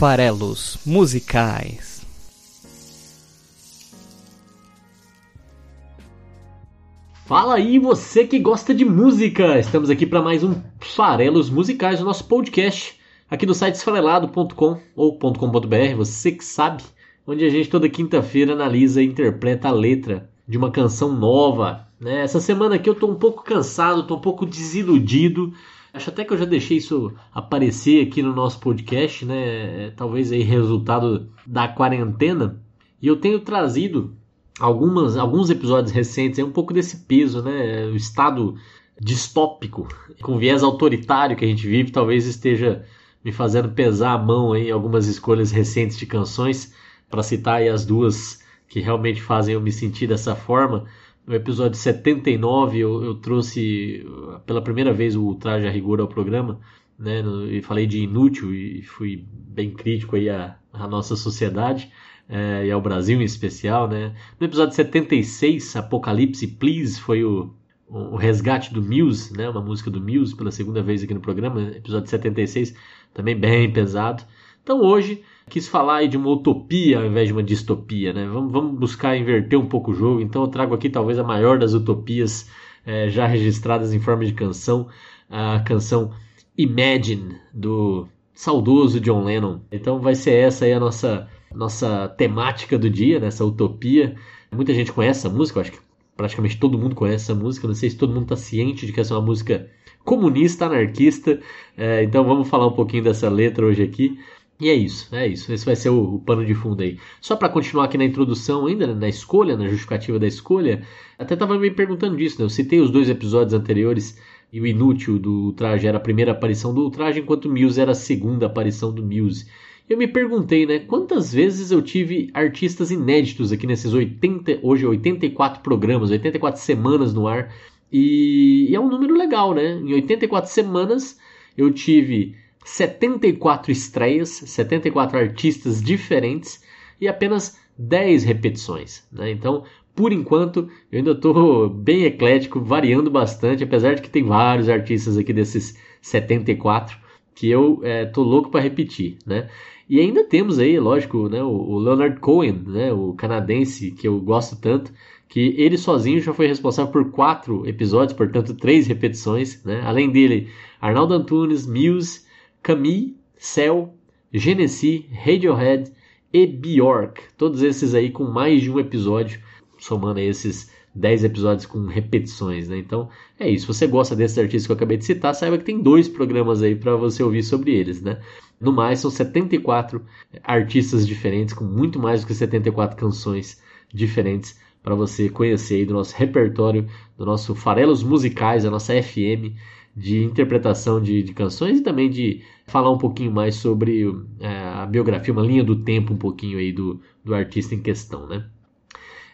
farelos musicais. Fala aí, você que gosta de música! Estamos aqui para mais um Farelos Musicais, o nosso podcast aqui do site esfarelado.com ou .com.br, você que sabe, onde a gente toda quinta-feira analisa e interpreta a letra de uma canção nova. Né? Essa semana aqui eu tô um pouco cansado, tô um pouco desiludido. Acho até que eu já deixei isso aparecer aqui no nosso podcast, né? Talvez aí resultado da quarentena. E eu tenho trazido algumas, alguns episódios recentes, é um pouco desse peso, né? O estado distópico, com viés autoritário que a gente vive, talvez esteja me fazendo pesar a mão em algumas escolhas recentes de canções, para citar aí as duas que realmente fazem eu me sentir dessa forma. No episódio 79 eu, eu trouxe pela primeira vez o traje a rigor ao programa, né? E falei de inútil e fui bem crítico aí à, à nossa sociedade é, e ao Brasil em especial, né? No episódio 76, Apocalipse Please, foi o, o resgate do Muse, né? Uma música do Muse pela segunda vez aqui no programa, episódio 76, também bem pesado. Então hoje quis falar aí de uma utopia ao invés de uma distopia, né? Vamos, vamos buscar inverter um pouco o jogo. Então eu trago aqui talvez a maior das utopias é, já registradas em forma de canção, a canção Imagine do saudoso John Lennon. Então vai ser essa aí a nossa nossa temática do dia, nessa né? utopia. Muita gente conhece essa música, eu acho que praticamente todo mundo conhece essa música. Não sei se todo mundo está ciente de que essa é uma música comunista, anarquista. É, então vamos falar um pouquinho dessa letra hoje aqui. E é isso, é isso. Esse vai ser o, o pano de fundo aí. Só para continuar aqui na introdução ainda, né, na escolha, na justificativa da escolha, até tava me perguntando disso, né? Eu citei os dois episódios anteriores e o inútil do traje era a primeira aparição do traje, enquanto o Muse era a segunda aparição do Muse. Eu me perguntei, né, quantas vezes eu tive artistas inéditos aqui nesses 80, hoje 84 programas, 84 semanas no ar. E, e é um número legal, né? Em 84 semanas eu tive 74 estreias, 74 artistas diferentes e apenas 10 repetições. Né? Então, por enquanto, eu ainda estou bem eclético, variando bastante, apesar de que tem vários artistas aqui desses 74 que eu estou é, louco para repetir. Né? E ainda temos aí, lógico, né, o Leonard Cohen, né, o canadense que eu gosto tanto, que ele sozinho já foi responsável por quatro episódios, portanto, três repetições. Né? Além dele, Arnaldo Antunes, Muse, Camille, Cell, Genesis, Radiohead e Bjork. Todos esses aí com mais de um episódio, somando esses 10 episódios com repetições, né? Então é isso. Se você gosta desses artistas que eu acabei de citar, saiba que tem dois programas aí para você ouvir sobre eles, né? No mais, são 74 artistas diferentes, com muito mais do que 74 canções diferentes para você conhecer aí do nosso repertório, do nosso Farelos Musicais, a nossa FM de interpretação de, de, canções e também de falar um pouquinho mais sobre é, a biografia, uma linha do tempo um pouquinho aí do, do artista em questão, né?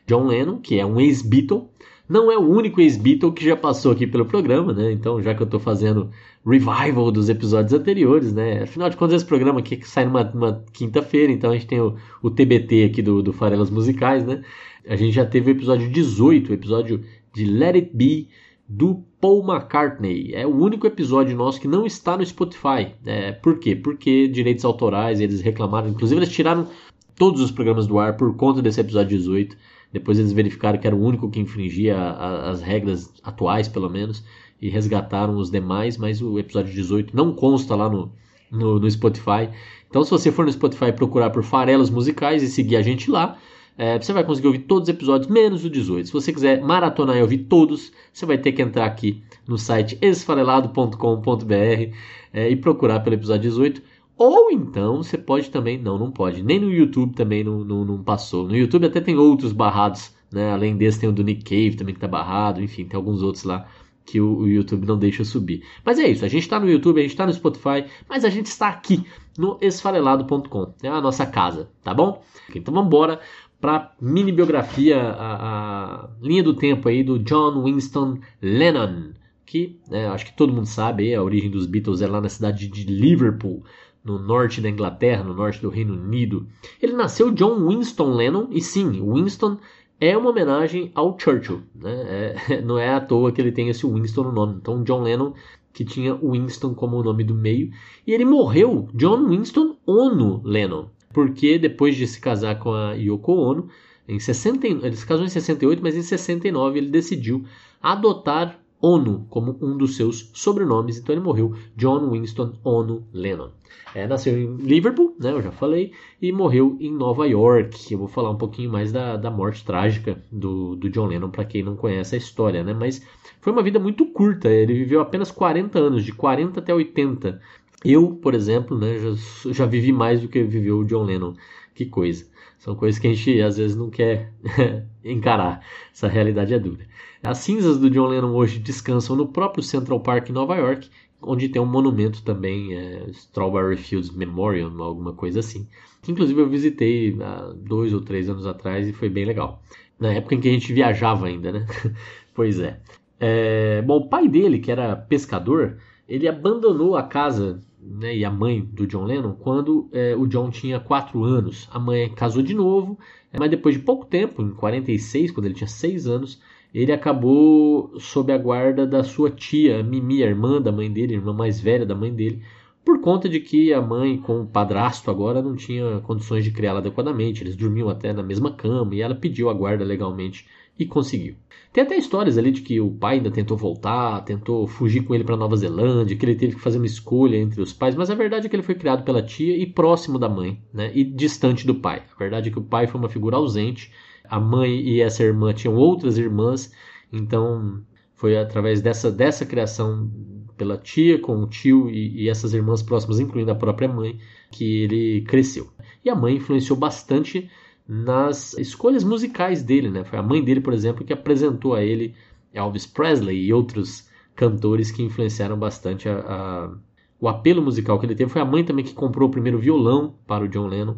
John Lennon, que é um ex-Beatle, não é o único ex-Beatle que já passou aqui pelo programa, né? Então, já que eu estou fazendo revival dos episódios anteriores, né? Afinal de contas, esse programa aqui sai numa, numa quinta-feira, então a gente tem o, o TBT aqui do, do Farelas Musicais, né? A gente já teve o episódio 18, o episódio de Let It Be, do Paul McCartney. É o único episódio nosso que não está no Spotify. É, por quê? Porque direitos autorais, eles reclamaram. Inclusive, eles tiraram todos os programas do ar por conta desse episódio 18. Depois eles verificaram que era o único que infringia a, a, as regras atuais, pelo menos, e resgataram os demais, mas o episódio 18 não consta lá no, no, no Spotify. Então, se você for no Spotify procurar por farelas musicais e seguir a gente lá, é, você vai conseguir ouvir todos os episódios, menos o 18. Se você quiser maratonar e ouvir todos, você vai ter que entrar aqui no site esfarelado.com.br é, e procurar pelo episódio 18. Ou então você pode também, não, não pode. Nem no YouTube também não, não, não passou. No YouTube até tem outros barrados, né? Além desse tem o do Nick Cave também que tá barrado, enfim, tem alguns outros lá que o, o YouTube não deixa subir. Mas é isso, a gente está no YouTube, a gente está no Spotify, mas a gente está aqui no esfarelado.com, é a nossa casa, tá bom? Então vamos embora para mini biografia, a, a, linha do tempo aí do John Winston Lennon, que né, acho que todo mundo sabe, a origem dos Beatles é lá na cidade de Liverpool, no norte da Inglaterra, no norte do Reino Unido. Ele nasceu John Winston Lennon, e sim, Winston é uma homenagem ao Churchill, né? É, não é à toa que ele tem esse Winston no nome. Então, John Lennon, que tinha Winston como o nome do meio, e ele morreu, John Winston Ono Lennon, porque depois de se casar com a Yoko Ono, em 60, ele se casou em 68, mas em 69 ele decidiu adotar Ono como um dos seus sobrenomes, então ele morreu John Winston Ono Lennon. É, nasceu em Liverpool, né, eu já falei, e morreu em Nova York. Eu vou falar um pouquinho mais da, da morte trágica do, do John Lennon, para quem não conhece a história, né, mas foi uma vida muito curta, ele viveu apenas 40 anos, de 40 até 80. Eu, por exemplo, né, já, já vivi mais do que viveu o John Lennon. Que coisa. São coisas que a gente às vezes não quer encarar. Essa realidade é dura. As cinzas do John Lennon hoje descansam no próprio Central Park em Nova York, onde tem um monumento também, é, Strawberry Fields Memorial, alguma coisa assim. Que inclusive eu visitei há dois ou três anos atrás e foi bem legal. Na época em que a gente viajava ainda, né? pois é. é. Bom, o pai dele, que era pescador, ele abandonou a casa né, e a mãe do John Lennon quando é, o John tinha 4 anos. A mãe casou de novo, é, mas depois de pouco tempo, em 46, quando ele tinha 6 anos, ele acabou sob a guarda da sua tia, Mimi, a irmã da mãe dele, a irmã mais velha da mãe dele, por conta de que a mãe com o padrasto agora não tinha condições de criá-la adequadamente. Eles dormiam até na mesma cama e ela pediu a guarda legalmente e conseguiu. Tem até histórias ali de que o pai ainda tentou voltar, tentou fugir com ele para Nova Zelândia, que ele teve que fazer uma escolha entre os pais, mas a verdade é que ele foi criado pela tia e próximo da mãe, né, e distante do pai. A verdade é que o pai foi uma figura ausente, a mãe e essa irmã tinham outras irmãs, então foi através dessa, dessa criação pela tia, com o tio e, e essas irmãs próximas, incluindo a própria mãe, que ele cresceu. E a mãe influenciou bastante nas escolhas musicais dele, né? Foi a mãe dele, por exemplo, que apresentou a ele Elvis Presley e outros cantores que influenciaram bastante a, a, o apelo musical que ele teve. Foi a mãe também que comprou o primeiro violão para o John Lennon.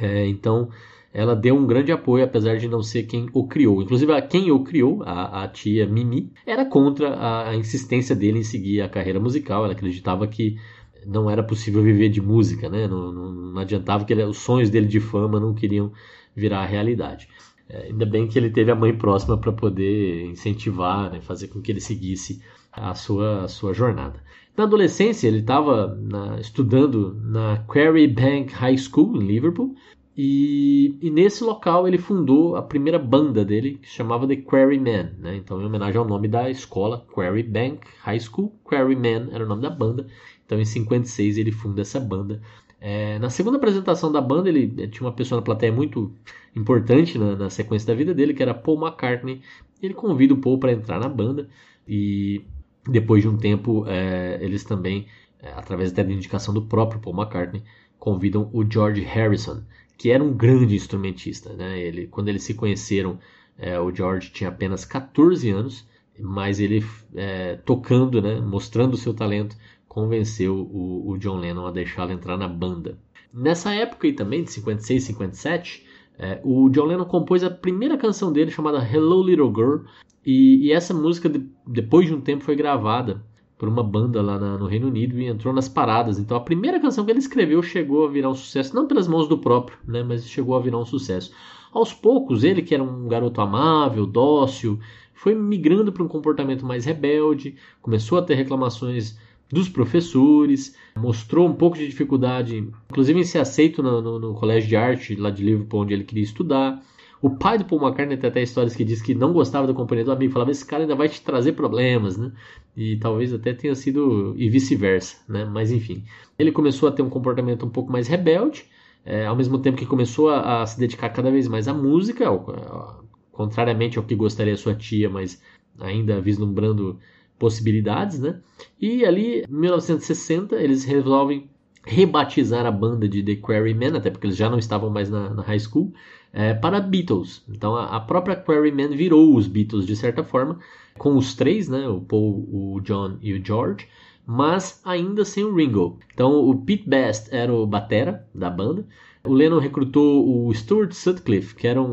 É, então, ela deu um grande apoio, apesar de não ser quem o criou. Inclusive, quem o criou, a, a tia Mimi, era contra a, a insistência dele em seguir a carreira musical. Ela acreditava que não era possível viver de música, né? Não, não, não adiantava que ele, os sonhos dele de fama não queriam virar realidade. É, ainda bem que ele teve a mãe próxima para poder incentivar, né, fazer com que ele seguisse a sua, a sua jornada. Na adolescência, ele estava estudando na Quarry Bank High School, em Liverpool, e, e, nesse local ele fundou a primeira banda dele, que chamava The Quarrymen, né? então em homenagem ao nome da escola, Quarry Bank High School, Quarrymen era o nome da banda, então em 56 ele funda essa banda, é, na segunda apresentação da banda, ele, ele, tinha uma pessoa na plateia muito importante na, na, sequência da vida dele, que era Paul McCartney. Ele convida o Paul para entrar na banda e depois de um tempo, é, eles também, é, através da indicação do próprio Paul McCartney, convidam o George Harrison, que era um grande instrumentista. Né? Ele, quando eles se conheceram, é, o George tinha apenas 14 anos, mas ele é, tocando, né, mostrando o seu talento, convenceu o, o John Lennon a deixá-lo entrar na banda. Nessa época aí também, de 56, 57, é, o John Lennon compôs a primeira canção dele chamada Hello Little Girl e, e essa música de, depois de um tempo foi gravada por uma banda lá na, no Reino Unido e entrou nas paradas. Então a primeira canção que ele escreveu chegou a virar um sucesso, não pelas mãos do próprio, né, mas chegou a virar um sucesso. Aos poucos, ele que era um garoto amável, dócil, foi migrando para um comportamento mais rebelde, começou a ter reclamações dos professores, mostrou um pouco de dificuldade, inclusive em ser aceito no, no, no, colégio de arte lá de Liverpool, onde ele queria estudar. O pai do Paul McCartney tem até histórias que diz que não gostava da companhia do amigo, falava: esse cara ainda vai te trazer problemas, né? E talvez até tenha sido e vice-versa, né? Mas enfim, ele começou a ter um comportamento um pouco mais rebelde, é, ao mesmo tempo que começou a, a, se dedicar cada vez mais à música, ao, contrariamente ao que gostaria sua tia, mas ainda vislumbrando possibilidades, né? E ali, em 1960, eles resolvem rebatizar a banda de The Quarrymen, até porque eles já não estavam mais na, na high school, é, para Beatles. Então a, a, própria Quarrymen virou os Beatles de certa forma, com os três, né? O Paul, o John e o George, mas ainda sem o Ringo. Então o Pete Best era o batera da banda. O Lennon recrutou o Stuart Sutcliffe, que era um,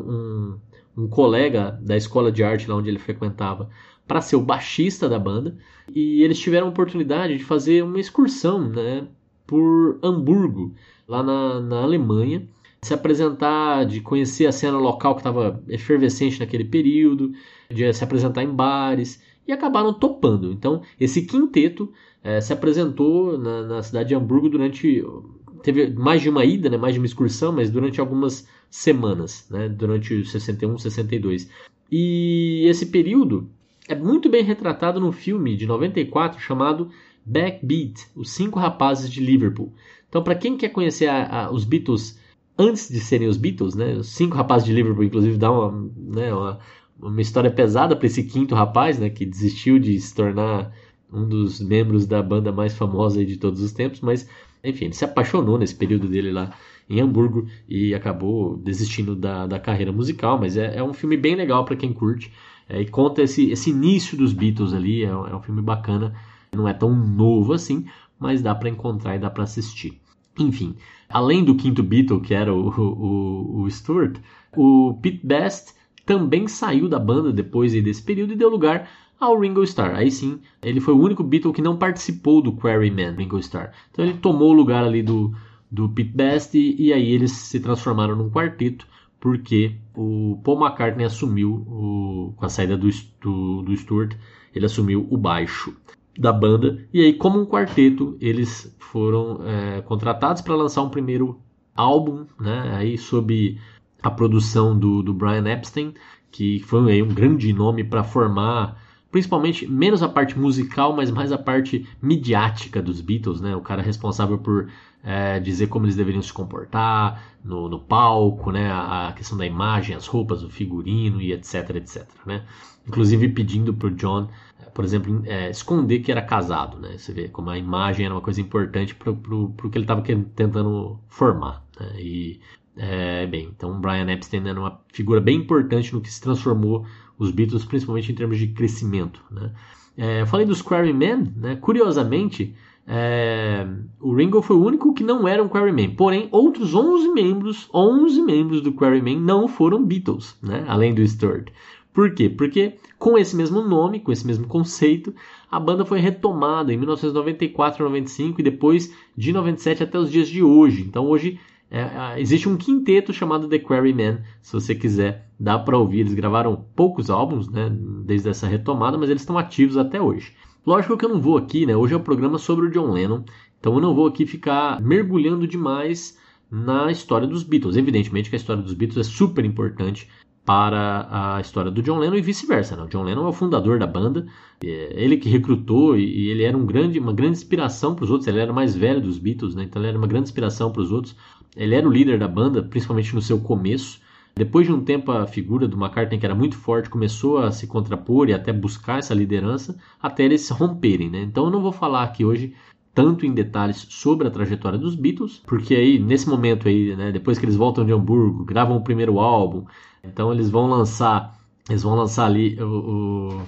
um, um colega da escola de arte lá onde ele frequentava, para ser o baixista da banda. E eles tiveram a oportunidade de fazer uma excursão né, por Hamburgo, lá na, na Alemanha, se apresentar, de conhecer a cena local que estava efervescente naquele período, de se apresentar em bares, e acabaram topando. Então, esse quinteto é, se apresentou na, na, cidade de Hamburgo durante teve mais de uma ida, né, mais de uma excursão, mas durante algumas semanas, né, durante 61, 62. E esse período é muito bem retratado no filme de 94 chamado Backbeat, Os Cinco Rapazes de Liverpool. Então, para quem quer conhecer a, a, os Beatles antes de serem os Beatles, né, os Cinco Rapazes de Liverpool, inclusive, dá uma, né, uma, uma história pesada para esse quinto rapaz, né, que desistiu de se tornar um dos membros da banda mais famosa de todos os tempos, mas enfim, ele se apaixonou nesse período dele lá em Hamburgo e acabou desistindo da, da carreira musical, mas é, é um filme bem legal para quem curte é, e conta esse, esse início dos Beatles ali, é, é um filme bacana, não é tão novo assim, mas dá para encontrar e dá para assistir. Enfim, além do quinto Beatle, que era o, o, o Stuart, o Pete Best também saiu da banda depois desse período e deu lugar ao Ringo Starr. Aí sim, ele foi o único Beatle que não participou do Quarryman, Ringo Starr. Então ele tomou o lugar ali do, do Pete Best e, e aí eles se transformaram num quarteto porque o Paul McCartney assumiu, o, com a saída do, do, do Stuart, ele assumiu o baixo da banda. E aí, como um quarteto, eles foram é, contratados para lançar um primeiro álbum, né, aí sob a produção do, do Brian Epstein, que foi aí, um grande nome para formar principalmente menos a parte musical, mas mais a parte midiática dos Beatles, né? O cara responsável por é, dizer como eles deveriam se comportar no, no palco, né? A, questão da imagem, as roupas, o figurino e etc, etc, né? Inclusive pedindo para o John, por exemplo, é, esconder que era casado, né? Você vê como a imagem era uma coisa importante para o que ele estava tentando formar, né? E é, bem, então Brian Epstein era uma figura bem importante no que se transformou os Beatles, principalmente em termos de crescimento. Né? É, falei dos Quarrymen, né? curiosamente, é, o Ringo foi o único que não era um Quarryman. Porém, outros 11 membros, 11 membros do Quarrymen não foram Beatles, né? além do Stuart. Por quê? Porque com esse mesmo nome, com esse mesmo conceito, a banda foi retomada em 1994, 95 e depois de 97 até os dias de hoje. Então hoje é, existe um quinteto chamado The Quarrymen, se você quiser, dá para ouvir. Eles gravaram poucos álbuns, né, desde essa retomada, mas eles estão ativos até hoje. Lógico que eu não vou aqui, né? Hoje é um programa sobre o John Lennon, então eu não vou aqui ficar mergulhando demais na história dos Beatles. Evidentemente que a história dos Beatles é super importante para a história do John Lennon e vice-versa. Né? O John Lennon é o fundador da banda, é ele que recrutou e ele era um grande, uma grande inspiração para os outros. Ele era o mais velho dos Beatles, né? então ele era uma grande inspiração para os outros. Ele era o líder da banda, principalmente no seu começo. Depois de um tempo, a figura do McCartney, que era muito forte, começou a se contrapor e até buscar essa liderança, até eles se romperem. Né? Então eu não vou falar aqui hoje tanto em detalhes sobre a trajetória dos Beatles, porque aí nesse momento aí, né, depois que eles voltam de Hamburgo, gravam o primeiro álbum, então eles vão lançar, eles vão lançar ali o, o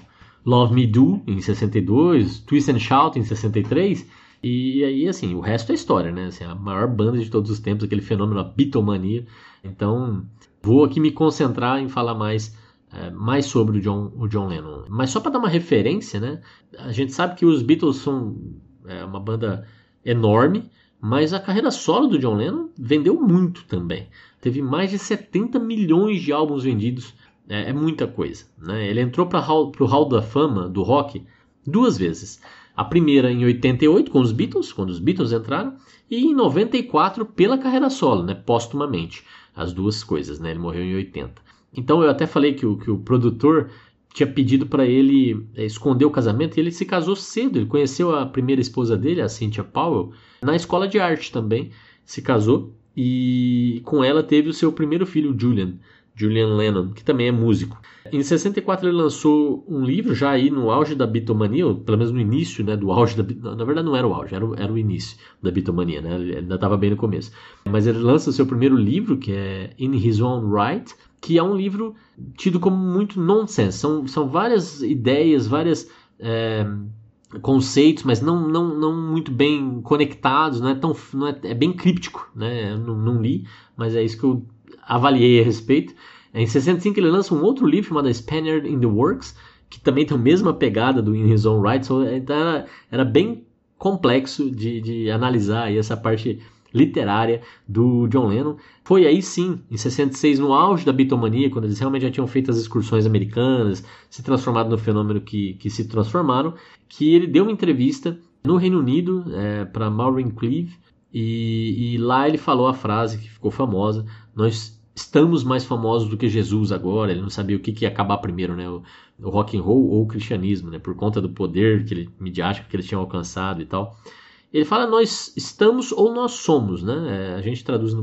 Love Me Do em 62, Twist and Shout em 63, e aí assim, o resto é história, né? Assim, a maior banda de todos os tempos, aquele fenômeno, a Beatlemania. Então, vou aqui me concentrar em falar mais é, mais sobre o John, o John Lennon. Mas só para dar uma referência, né? A gente sabe que os Beatles são é, uma banda enorme, mas a carreira solo do John Lennon vendeu muito também. Teve mais de 70 milhões de álbuns vendidos. É, é muita coisa. Né? Ele entrou para o Hall da Fama do rock duas vezes. A primeira em 88 com os Beatles, quando os Beatles entraram, e em 94 pela carreira solo, né, póstumamente. As duas coisas, né? Ele morreu em 80. Então eu até falei que o, que o produtor tinha pedido para ele é, esconder o casamento e ele se casou cedo. Ele conheceu a primeira esposa dele, a Cynthia Powell, na escola de arte também. Se casou e com ela teve o seu primeiro filho, Julian. Julian Lennon, que também é músico. Em 64 ele lançou um livro já aí no auge da bitomania, pelo menos no início, né, do auge da na verdade não era o auge, era o, era o início da bitomania, né? Ele ainda estava bem no começo. Mas ele lança seu primeiro livro, que é In His Own Right, que é um livro tido como muito nonsense. São, são várias ideias, várias é, conceitos, mas não, não, não muito bem conectados, não é tão não é, é bem críptico, né? Eu não, não li, mas é isso que eu avaliei a respeito. Em 65 ele lança um outro livro chamado Spaniard in the Works, que também tem a mesma pegada do In His Own Right, então era, era bem complexo de, de analisar essa parte literária do John Lennon. Foi aí sim, em 66, no auge da bitomania, quando eles realmente já tinham feito as excursões americanas, se transformado no fenômeno que, que se transformaram, que ele deu uma entrevista no Reino Unido é, para Maureen Cleave E, e lá ele falou a frase que ficou famosa: Nós estamos mais famosos do que Jesus agora. Ele não sabia o que, que ia acabar primeiro, né? O, o rock and roll ou o cristianismo, né? Por conta do poder que ele, midiático que eles tinham alcançado e tal. Ele fala nós estamos ou nós somos, né? É, a gente traduz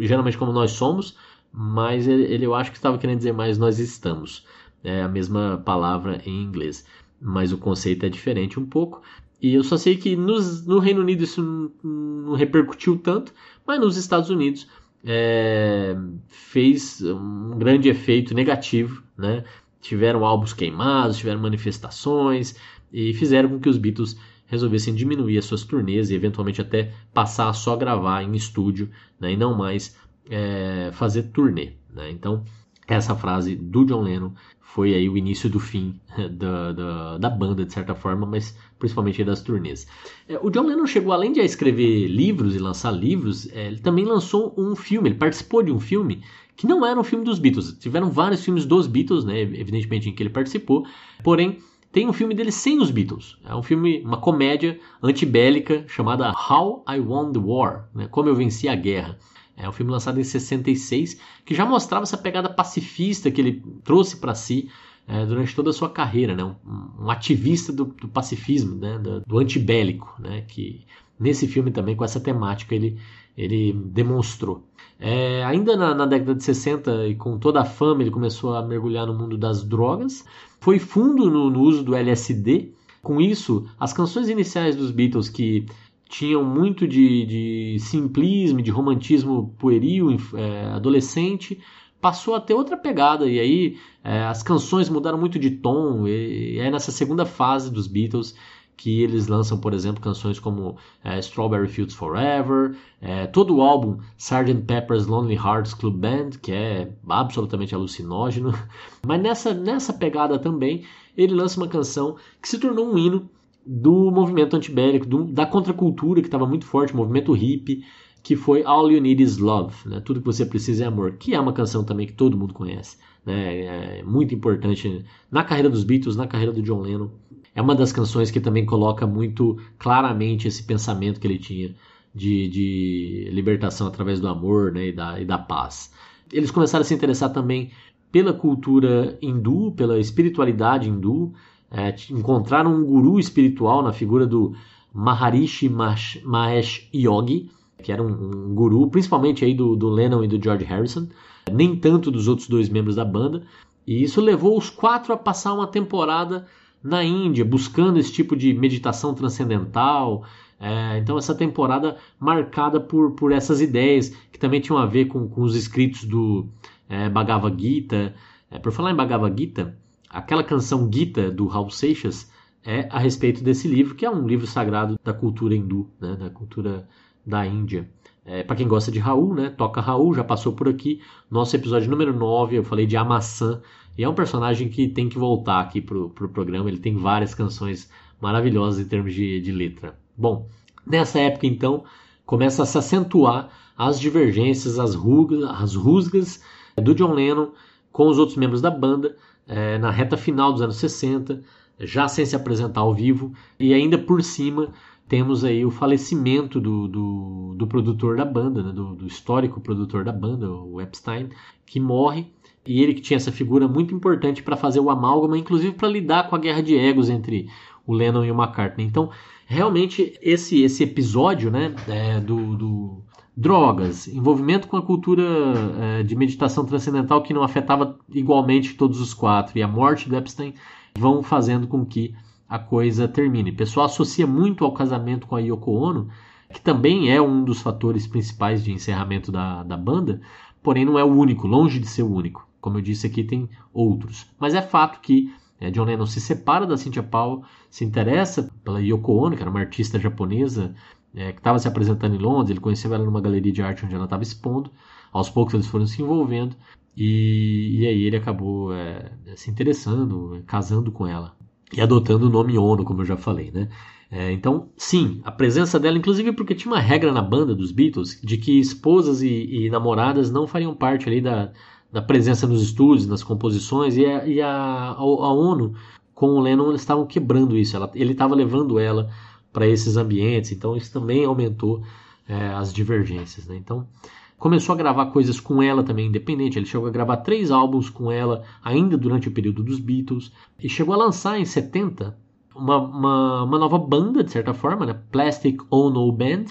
geralmente como nós somos, mas ele, ele, eu acho que estava querendo dizer mais nós estamos. É a mesma palavra em inglês, mas o conceito é diferente um pouco. E eu só sei que nos, no Reino Unido isso não, não, repercutiu tanto, mas nos Estados Unidos é, fez um grande efeito negativo, né? Tiveram álbuns queimados, tiveram manifestações e fizeram com que os Beatles resolvessem diminuir as suas turnês e eventualmente até passar a só gravar em estúdio né? e não mais é, fazer turnê. Né? Então, essa frase do John Lennon foi aí o início do fim da, da, da banda, de certa forma, mas principalmente das turnês. É, o John Lennon chegou, além de escrever livros e lançar livros, é, ele também lançou um filme, ele participou de um filme que não era um filme dos Beatles. Tiveram vários filmes dos Beatles, né, evidentemente, em que ele participou, porém tem um filme dele sem os Beatles. É um filme, uma comédia antibélica chamada How I Won the War, né, Como Eu Venci a Guerra. É um filme lançado em 66 que já mostrava essa pegada pacifista que ele trouxe para si é, durante toda a sua carreira, né? um, um ativista do, do pacifismo, né? do, do antibélico, né? que nesse filme também com essa temática ele, ele demonstrou. É, ainda na, na, década de 60 e com toda a fama ele começou a mergulhar no mundo das drogas, foi fundo no, no uso do LSD. Com isso, as canções iniciais dos Beatles que tinham muito de, de simplismo, de romantismo pueril, é, adolescente, passou a ter outra pegada. E aí é, as canções mudaram muito de tom. E, é nessa segunda fase dos Beatles que eles lançam, por exemplo, canções como é, Strawberry Fields Forever, é, todo o álbum Sgt. Pepper's Lonely Hearts Club Band, que é absolutamente alucinógeno. Mas nessa, nessa pegada também, ele lança uma canção que se tornou um hino do movimento antibélico, do, da contracultura que estava muito forte, o movimento hippie, que foi All You Need Is Love, né? Tudo que você precisa é amor, que é uma canção também que todo mundo conhece, né? É muito importante na carreira dos Beatles, na carreira do John Lennon. É uma das canções que também coloca muito claramente esse pensamento que ele tinha de, de libertação através do amor né? e, da, e da paz. Eles começaram a se interessar também pela cultura hindu, pela espiritualidade hindu, é, encontraram um guru espiritual na figura do Maharishi Mahesh Yogi, que era um, um guru, principalmente aí do, do, Lennon e do George Harrison, nem tanto dos outros dois membros da banda. E isso levou os quatro a passar uma temporada na Índia, buscando esse tipo de meditação transcendental. É, então, essa temporada marcada por, por essas ideias, que também tinham a ver com, com os escritos do é, Bhagavad Gita. É, por falar em Bhagavad Gita, aquela canção Gita do Raul Seixas é a respeito desse livro, que é um livro sagrado da cultura hindu, né, da cultura da Índia. É, para quem gosta de Raul, né, toca Raul, já passou por aqui. Nosso episódio número 9, eu falei de Amaçã, e é um personagem que tem que voltar aqui pro, pro programa, ele tem várias canções maravilhosas em termos de, de letra. Bom, nessa época então, começa a se acentuar as divergências, as rugas, as rusgas do John Lennon com os outros membros da banda, é, na reta final dos anos 60, já sem se apresentar ao vivo, e ainda por cima temos aí o falecimento do, do, do produtor da banda, né, do, do, histórico produtor da banda, o Epstein, que morre, e ele que tinha essa figura muito importante para fazer o amálgama, inclusive para lidar com a guerra de egos entre o Lennon e o McCartney. Então, realmente, esse, esse episódio né, é, do, do drogas, envolvimento com a cultura é, de meditação transcendental que não afetava igualmente todos os quatro e a morte do Epstein vão fazendo com que a coisa termine. O pessoal associa muito ao casamento com a Yoko Ono, que também é um dos fatores principais de encerramento da, da banda, porém não é o único, longe de ser o único. Como eu disse aqui, tem outros. Mas é fato que é, John Lennon se separa da Cynthia Powell, se interessa pela Yoko Ono, que era uma artista japonesa é, que estava se apresentando em Londres, ele conheceu ela numa galeria de arte onde ela estava expondo. Aos poucos eles foram se envolvendo e, e aí ele acabou é, se interessando, casando com ela e adotando o nome Ono, como eu já falei, né? É, então, sim, a presença dela, inclusive porque tinha uma regra na banda dos Beatles de que esposas e, e namoradas não fariam parte ali da, da presença nos estúdios, nas composições, e a, e a, a, a ONU com o Lennon estavam quebrando isso, ela, ele estava levando ela para esses ambientes, então isso também aumentou é, as divergências. Né? Então, começou a gravar coisas com ela também, independente. Ele chegou a gravar três álbuns com ela, ainda durante o período dos Beatles, e chegou a lançar em 70 uma, uma, uma nova banda, de certa forma, né? Plastic Ono Band,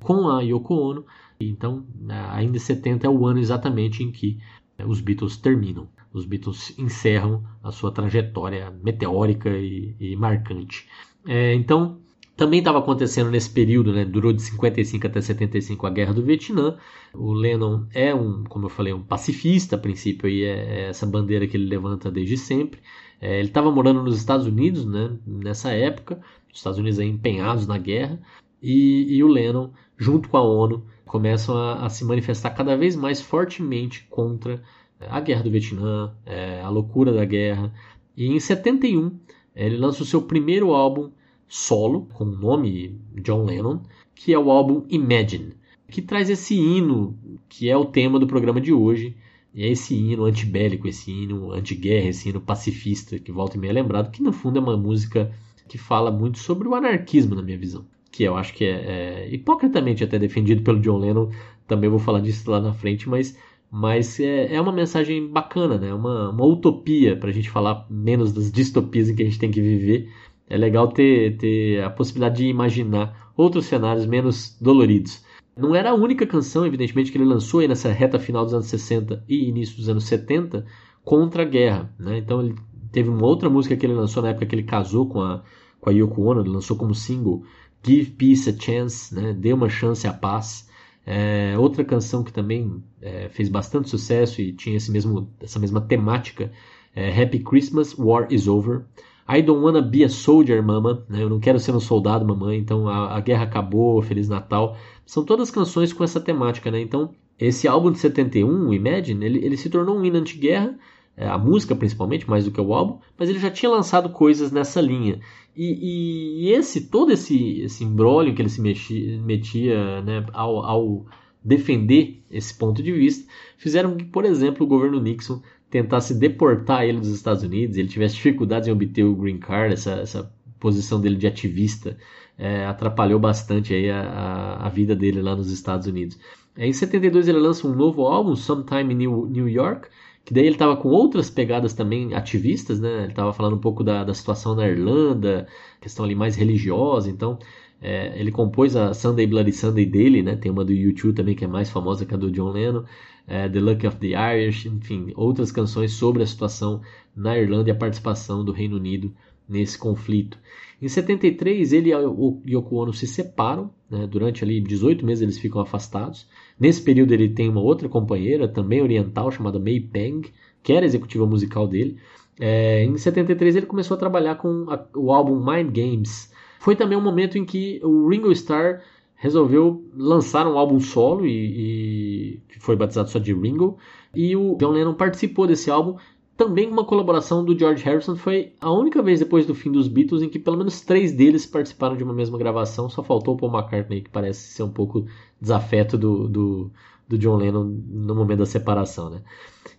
com a Yoko Ono. Então, ainda em 70 é o ano exatamente em que é, os Beatles terminam. Os Beatles encerram a sua trajetória meteórica e, e marcante. É, então, também estava acontecendo nesse período, né, durou de 55 até 75 a Guerra do Vietnã. O Lennon é um, como eu falei, um pacifista a princípio, e é, é essa bandeira que ele levanta desde sempre. É, ele estava morando nos Estados Unidos né, nessa época, os Estados Unidos aí empenhados na guerra, e, e o Lennon, junto com a ONU, começam a, a, se manifestar cada vez mais fortemente contra a guerra do Vietnã, é, a loucura da guerra. E em 71 ele lança o seu primeiro álbum solo, com o nome John Lennon, que é o álbum Imagine, que traz esse hino que é o tema do programa de hoje. E é esse hino antibélico, esse hino anti-guerra, esse hino pacifista, que volta e meia é lembrado, que no fundo é uma música que fala muito sobre o anarquismo, na minha visão. Que eu acho que é, é hipocritamente até defendido pelo John Lennon, também vou falar disso lá na frente, mas, mas é, é uma mensagem bacana, né? uma, uma utopia para a gente falar menos das distopias em que a gente tem que viver é legal ter, ter a possibilidade de imaginar outros cenários menos doloridos. Não era a única canção, evidentemente, que ele lançou aí nessa reta final dos anos 60 e início dos anos 70 contra a guerra. Né? Então ele teve uma outra música que ele lançou na época que ele casou com a, com a Yoko Ono, ele lançou como single Give Peace a Chance, né? Dê uma chance à paz. É, outra canção que também é, fez bastante sucesso e tinha esse mesmo, essa mesma temática é Happy Christmas, War is Over. I don't wanna be a soldier, mama. Né? Eu não quero ser um soldado, mamãe. Então a, a, guerra acabou, Feliz Natal. São todas canções com essa temática, né? Então esse álbum de 71, o Imagine, ele, ele se tornou um hino anti-guerra, é, a música principalmente, mais do que o álbum, mas ele já tinha lançado coisas nessa linha. E, e, e esse todo esse, esse embrólio que ele se mexia, metia né, ao, ao defender esse ponto de vista, fizeram que, por exemplo, o governo Nixon tentasse deportar ele dos Estados Unidos, ele tivesse dificuldades em obter o green card, essa, essa posição dele de ativista é, atrapalhou bastante aí a, a, vida dele lá nos Estados Unidos. Em 72 ele lança um novo álbum, Sometime in New, New York, que daí ele estava com outras pegadas também ativistas, né? Ele estava falando um pouco da, da situação na Irlanda, questão ali mais religiosa, então é, ele compôs a Sunday Bloody Sunday dele, né? Tem uma do YouTube também que é mais famosa que a do John Lennon, é, The Luck of the Irish, enfim, outras canções sobre a situação na Irlanda e a participação do Reino Unido nesse conflito. Em 73, ele e o Yoko Ono se separam, né? durante ali 18 meses eles ficam afastados. Nesse período ele tem uma outra companheira, também oriental, chamada May Peng, que era executiva musical dele. É, em 73 ele começou a trabalhar com a, o álbum Mind Games, foi também um momento em que o Ringo Starr resolveu lançar um álbum solo e, e que foi batizado só de Ringo. E o John Lennon participou desse álbum também com uma colaboração do George Harrison. Foi a única vez depois do fim dos Beatles em que pelo menos três deles participaram de uma mesma gravação. Só faltou o Paul McCartney, que parece ser um pouco desafeto do, do, do John Lennon no momento da separação, né?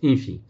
Enfim,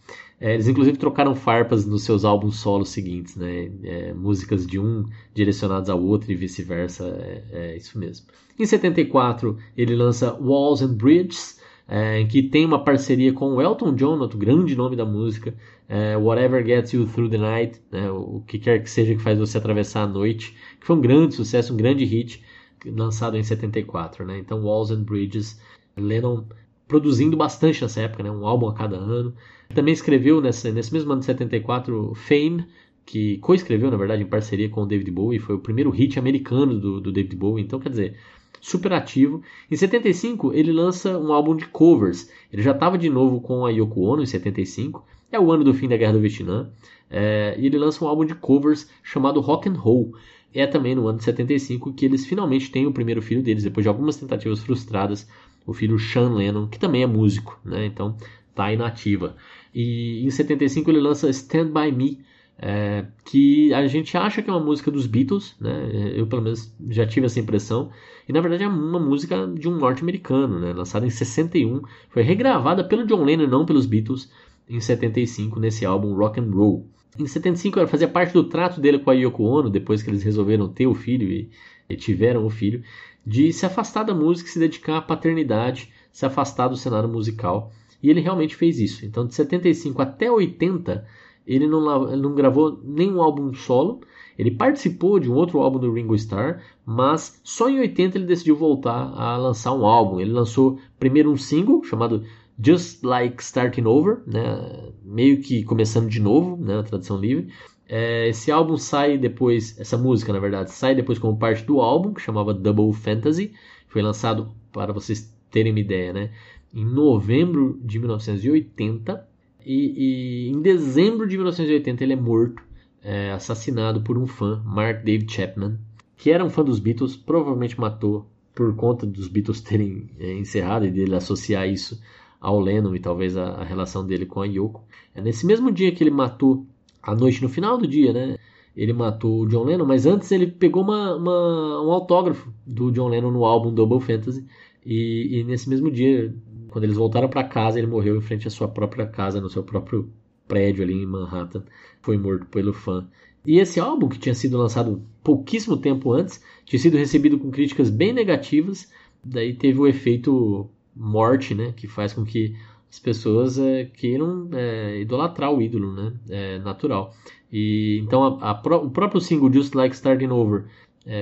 é, eles inclusive trocaram farpas nos seus álbuns solos seguintes, né? É, músicas de um direcionadas ao outro e vice-versa, é, é, isso mesmo. Em 74 ele lança Walls and Bridges, é, que tem uma parceria com o Elton John, outro grande nome da música, é, Whatever Gets You Through the Night, né? o que quer que seja que faz você atravessar a noite, que foi um grande sucesso, um grande hit, lançado em 74, né? Então Walls and Bridges, Lennon produzindo bastante nessa época, né? um álbum a cada ano. Também escreveu nessa, nesse mesmo ano de 74 Fame, que co-escreveu, na verdade, em parceria com o David Bowie, foi o primeiro hit americano do, do David Bowie, então quer dizer, super ativo. Em 75 ele lança um álbum de covers, ele já estava de novo com a Yoko Ono em 75, é o ano do fim da Guerra do Vietnã, é, e ele lança um álbum de covers chamado Rock and Roll. É também no ano de 75 que eles finalmente têm o primeiro filho deles, depois de algumas tentativas frustradas o filho Sean Lennon, que também é músico, né? Então tá inativa. E em 75 ele lança Stand By Me, é, que a gente acha que é uma música dos Beatles, né? Eu pelo menos já tive essa impressão. E na verdade é uma música de um norte-americano, né? Lançada em 61, foi regravada pelo John Lennon, não pelos Beatles, em 75 nesse álbum Rock and Roll. Em 75 ela fazia parte do trato dele com a Yoko Ono, depois que eles resolveram ter o filho e, e tiveram o filho de se afastar da música e se dedicar à paternidade, se afastar do cenário musical. E ele realmente fez isso. Então, de 75 até 80, ele não, ele não gravou nenhum álbum solo. Ele participou de um outro álbum do Ringo Starr, mas só em 80 ele decidiu voltar a lançar um álbum. Ele lançou primeiro um single chamado Just Like Starting Over, né? meio que começando de novo, né? na tradução livre. É, esse álbum sai depois, essa música na verdade, sai depois como parte do álbum, que chamava Double Fantasy. Foi lançado, para vocês terem uma ideia, né? em novembro de 1980. E, e em dezembro de 1980 ele é morto, é, assassinado por um fã, Mark David Chapman, que era um fã dos Beatles, provavelmente matou por conta dos Beatles terem é, encerrado e dele associar isso ao Lennon e talvez a, a relação dele com a Yoko. É nesse mesmo dia que ele matou, à noite, no final do dia, né? Ele matou o John Lennon, mas antes ele pegou uma, uma, um autógrafo do John Lennon no álbum Double Fantasy. E, e nesse mesmo dia, quando eles voltaram para casa, ele morreu em frente à sua própria casa, no seu próprio prédio ali em Manhattan. Foi morto pelo fã. E esse álbum, que tinha sido lançado pouquíssimo tempo antes, tinha sido recebido com críticas bem negativas. Daí teve o efeito morte, né, que faz com que as pessoas é, queiram é, idolatrar o ídolo, né, é natural. E então a, a, o próprio single Just Like Starting Over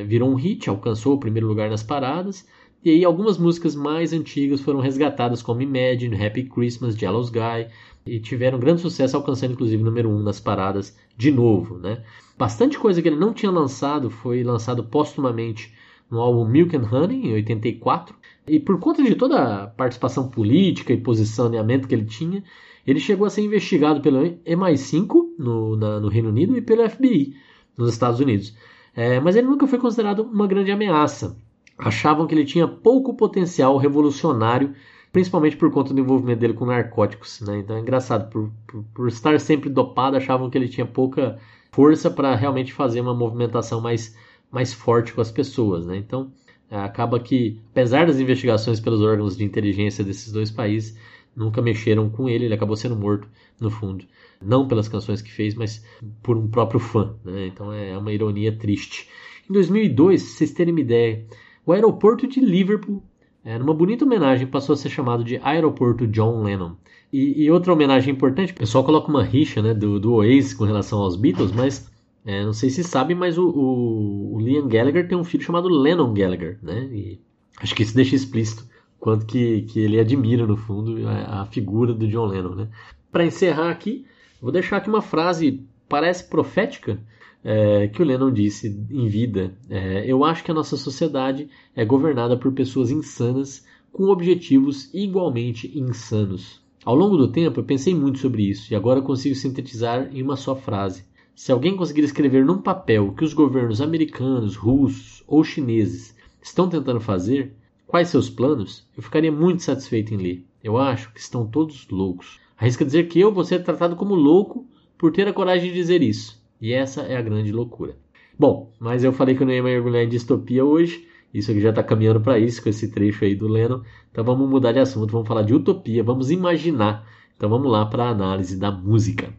virou um hit, alcançou o primeiro lugar nas paradas. E aí algumas músicas mais antigas foram resgatadas, como Imagine, Happy Christmas, Jealous Guy, e tiveram grande sucesso, alcançando inclusive número 1 um nas paradas de novo, né? Bastante coisa que ele não tinha lançado foi lançado póstumamente no álbum Milk and Honey, em 84, e por conta de toda a participação política e posicionamento que ele tinha, ele chegou a ser investigado pelo MI5 no, na, no Reino Unido e pelo FBI nos Estados Unidos. É, mas ele nunca foi considerado uma grande ameaça. Achavam que ele tinha pouco potencial revolucionário, principalmente por conta do envolvimento dele com narcóticos. Né? Então é engraçado, por, por, por estar sempre dopado, achavam que ele tinha pouca força para realmente fazer uma movimentação mais, mais forte com as pessoas. Né? Então é, acaba que, apesar das investigações pelos órgãos de inteligência desses dois países, nunca mexeram com ele, ele acabou sendo morto, no fundo. Não pelas canções que fez, mas por um próprio fã. Né? Então é uma ironia triste. Em 2002, vocês terem uma ideia, o aeroporto de Liverpool, é, numa bonita homenagem, passou a ser chamado de Aeroporto John Lennon. E, e outra homenagem importante, o pessoal coloca uma rixa né, do, do Oasis com relação aos Beatles, mas é, não sei se sabe, mas o, o, o, Liam Gallagher tem um filho chamado Lennon Gallagher, né? E acho que isso deixa explícito quanto que, que ele admira, no fundo, a, a figura do John Lennon, né? Para encerrar aqui, vou deixar aqui uma frase, parece profética, é, que o Lennon disse em vida. É, Eu acho que a nossa sociedade é governada por pessoas insanas com objetivos igualmente insanos. Ao longo do tempo, eu pensei muito sobre isso e agora consigo sintetizar em uma só frase. Se alguém conseguir escrever num papel que os governos americanos, russos ou chineses estão tentando fazer, quais seus planos, eu ficaria muito satisfeito em ler. Eu acho que estão todos loucos. Arrisca dizer que eu vou ser tratado como louco por ter a coragem de dizer isso. E essa é a grande loucura. Bom, mas eu falei que eu não ia mergulhar em distopia hoje. Isso aqui já está caminhando para isso, com esse trecho aí do Lennon. Então vamos mudar de assunto, vamos falar de utopia, vamos imaginar. Então vamos lá para a análise da música.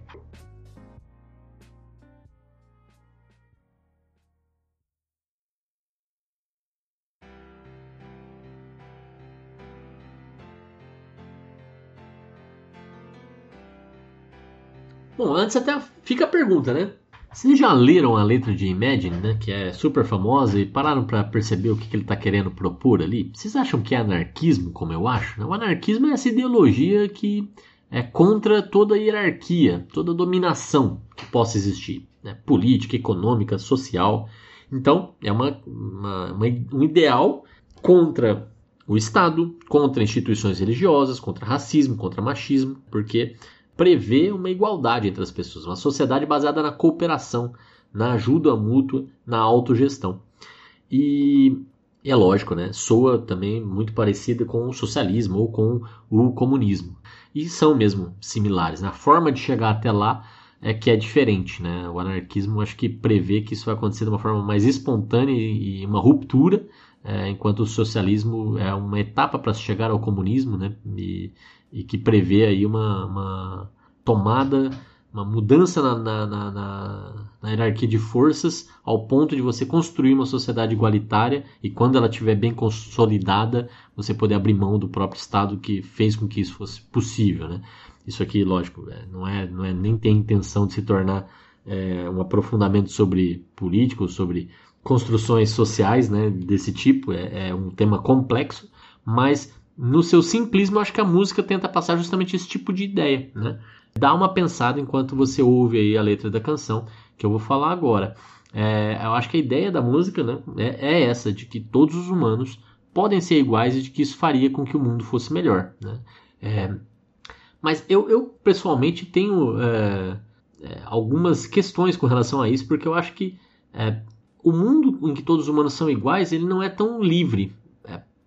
Bom, antes até fica a pergunta, né? Vocês já leram a letra de Imagine, né? Que é super famosa e pararam para perceber o que, que ele está querendo propor ali? Vocês acham que é anarquismo, como eu acho? O anarquismo é essa ideologia que é contra toda hierarquia, toda dominação que possa existir, né? política, econômica, social. Então, é uma, uma, uma, um ideal contra o Estado, contra instituições religiosas, contra racismo, contra machismo, porque prevê uma igualdade entre as pessoas, uma sociedade baseada na cooperação, na ajuda mútua, na autogestão. E é lógico, né? Soa também muito parecida com o socialismo ou com o comunismo. E são mesmo similares. Né? A forma de chegar até lá é que é diferente, né? O anarquismo acho que prevê que isso vai acontecer de uma forma mais espontânea e uma ruptura, é, enquanto o socialismo é uma etapa para chegar ao comunismo, né? E, e que prevê aí uma, uma tomada uma mudança na, na, na, na, hierarquia de forças ao ponto de você construir uma sociedade igualitária e quando ela estiver bem consolidada, você poder abrir mão do próprio Estado que fez com que isso fosse possível. Né? Isso aqui, lógico, é, não é, não é nem tem intenção de se tornar é, um aprofundamento sobre político, sobre construções sociais né, desse tipo, é, é um tema complexo, mas no seu simplismo, acho que a música tenta passar justamente esse tipo de ideia, né? Dá uma pensada enquanto você ouve aí a letra da canção, que eu vou falar agora. É, eu acho que a ideia da música né, é, é, essa, de que todos os humanos podem ser iguais e de que isso faria com que o mundo fosse melhor. Né? É, mas eu, eu, pessoalmente tenho é, é, algumas questões com relação a isso, porque eu acho que é, o mundo em que todos os humanos são iguais, ele não é tão livre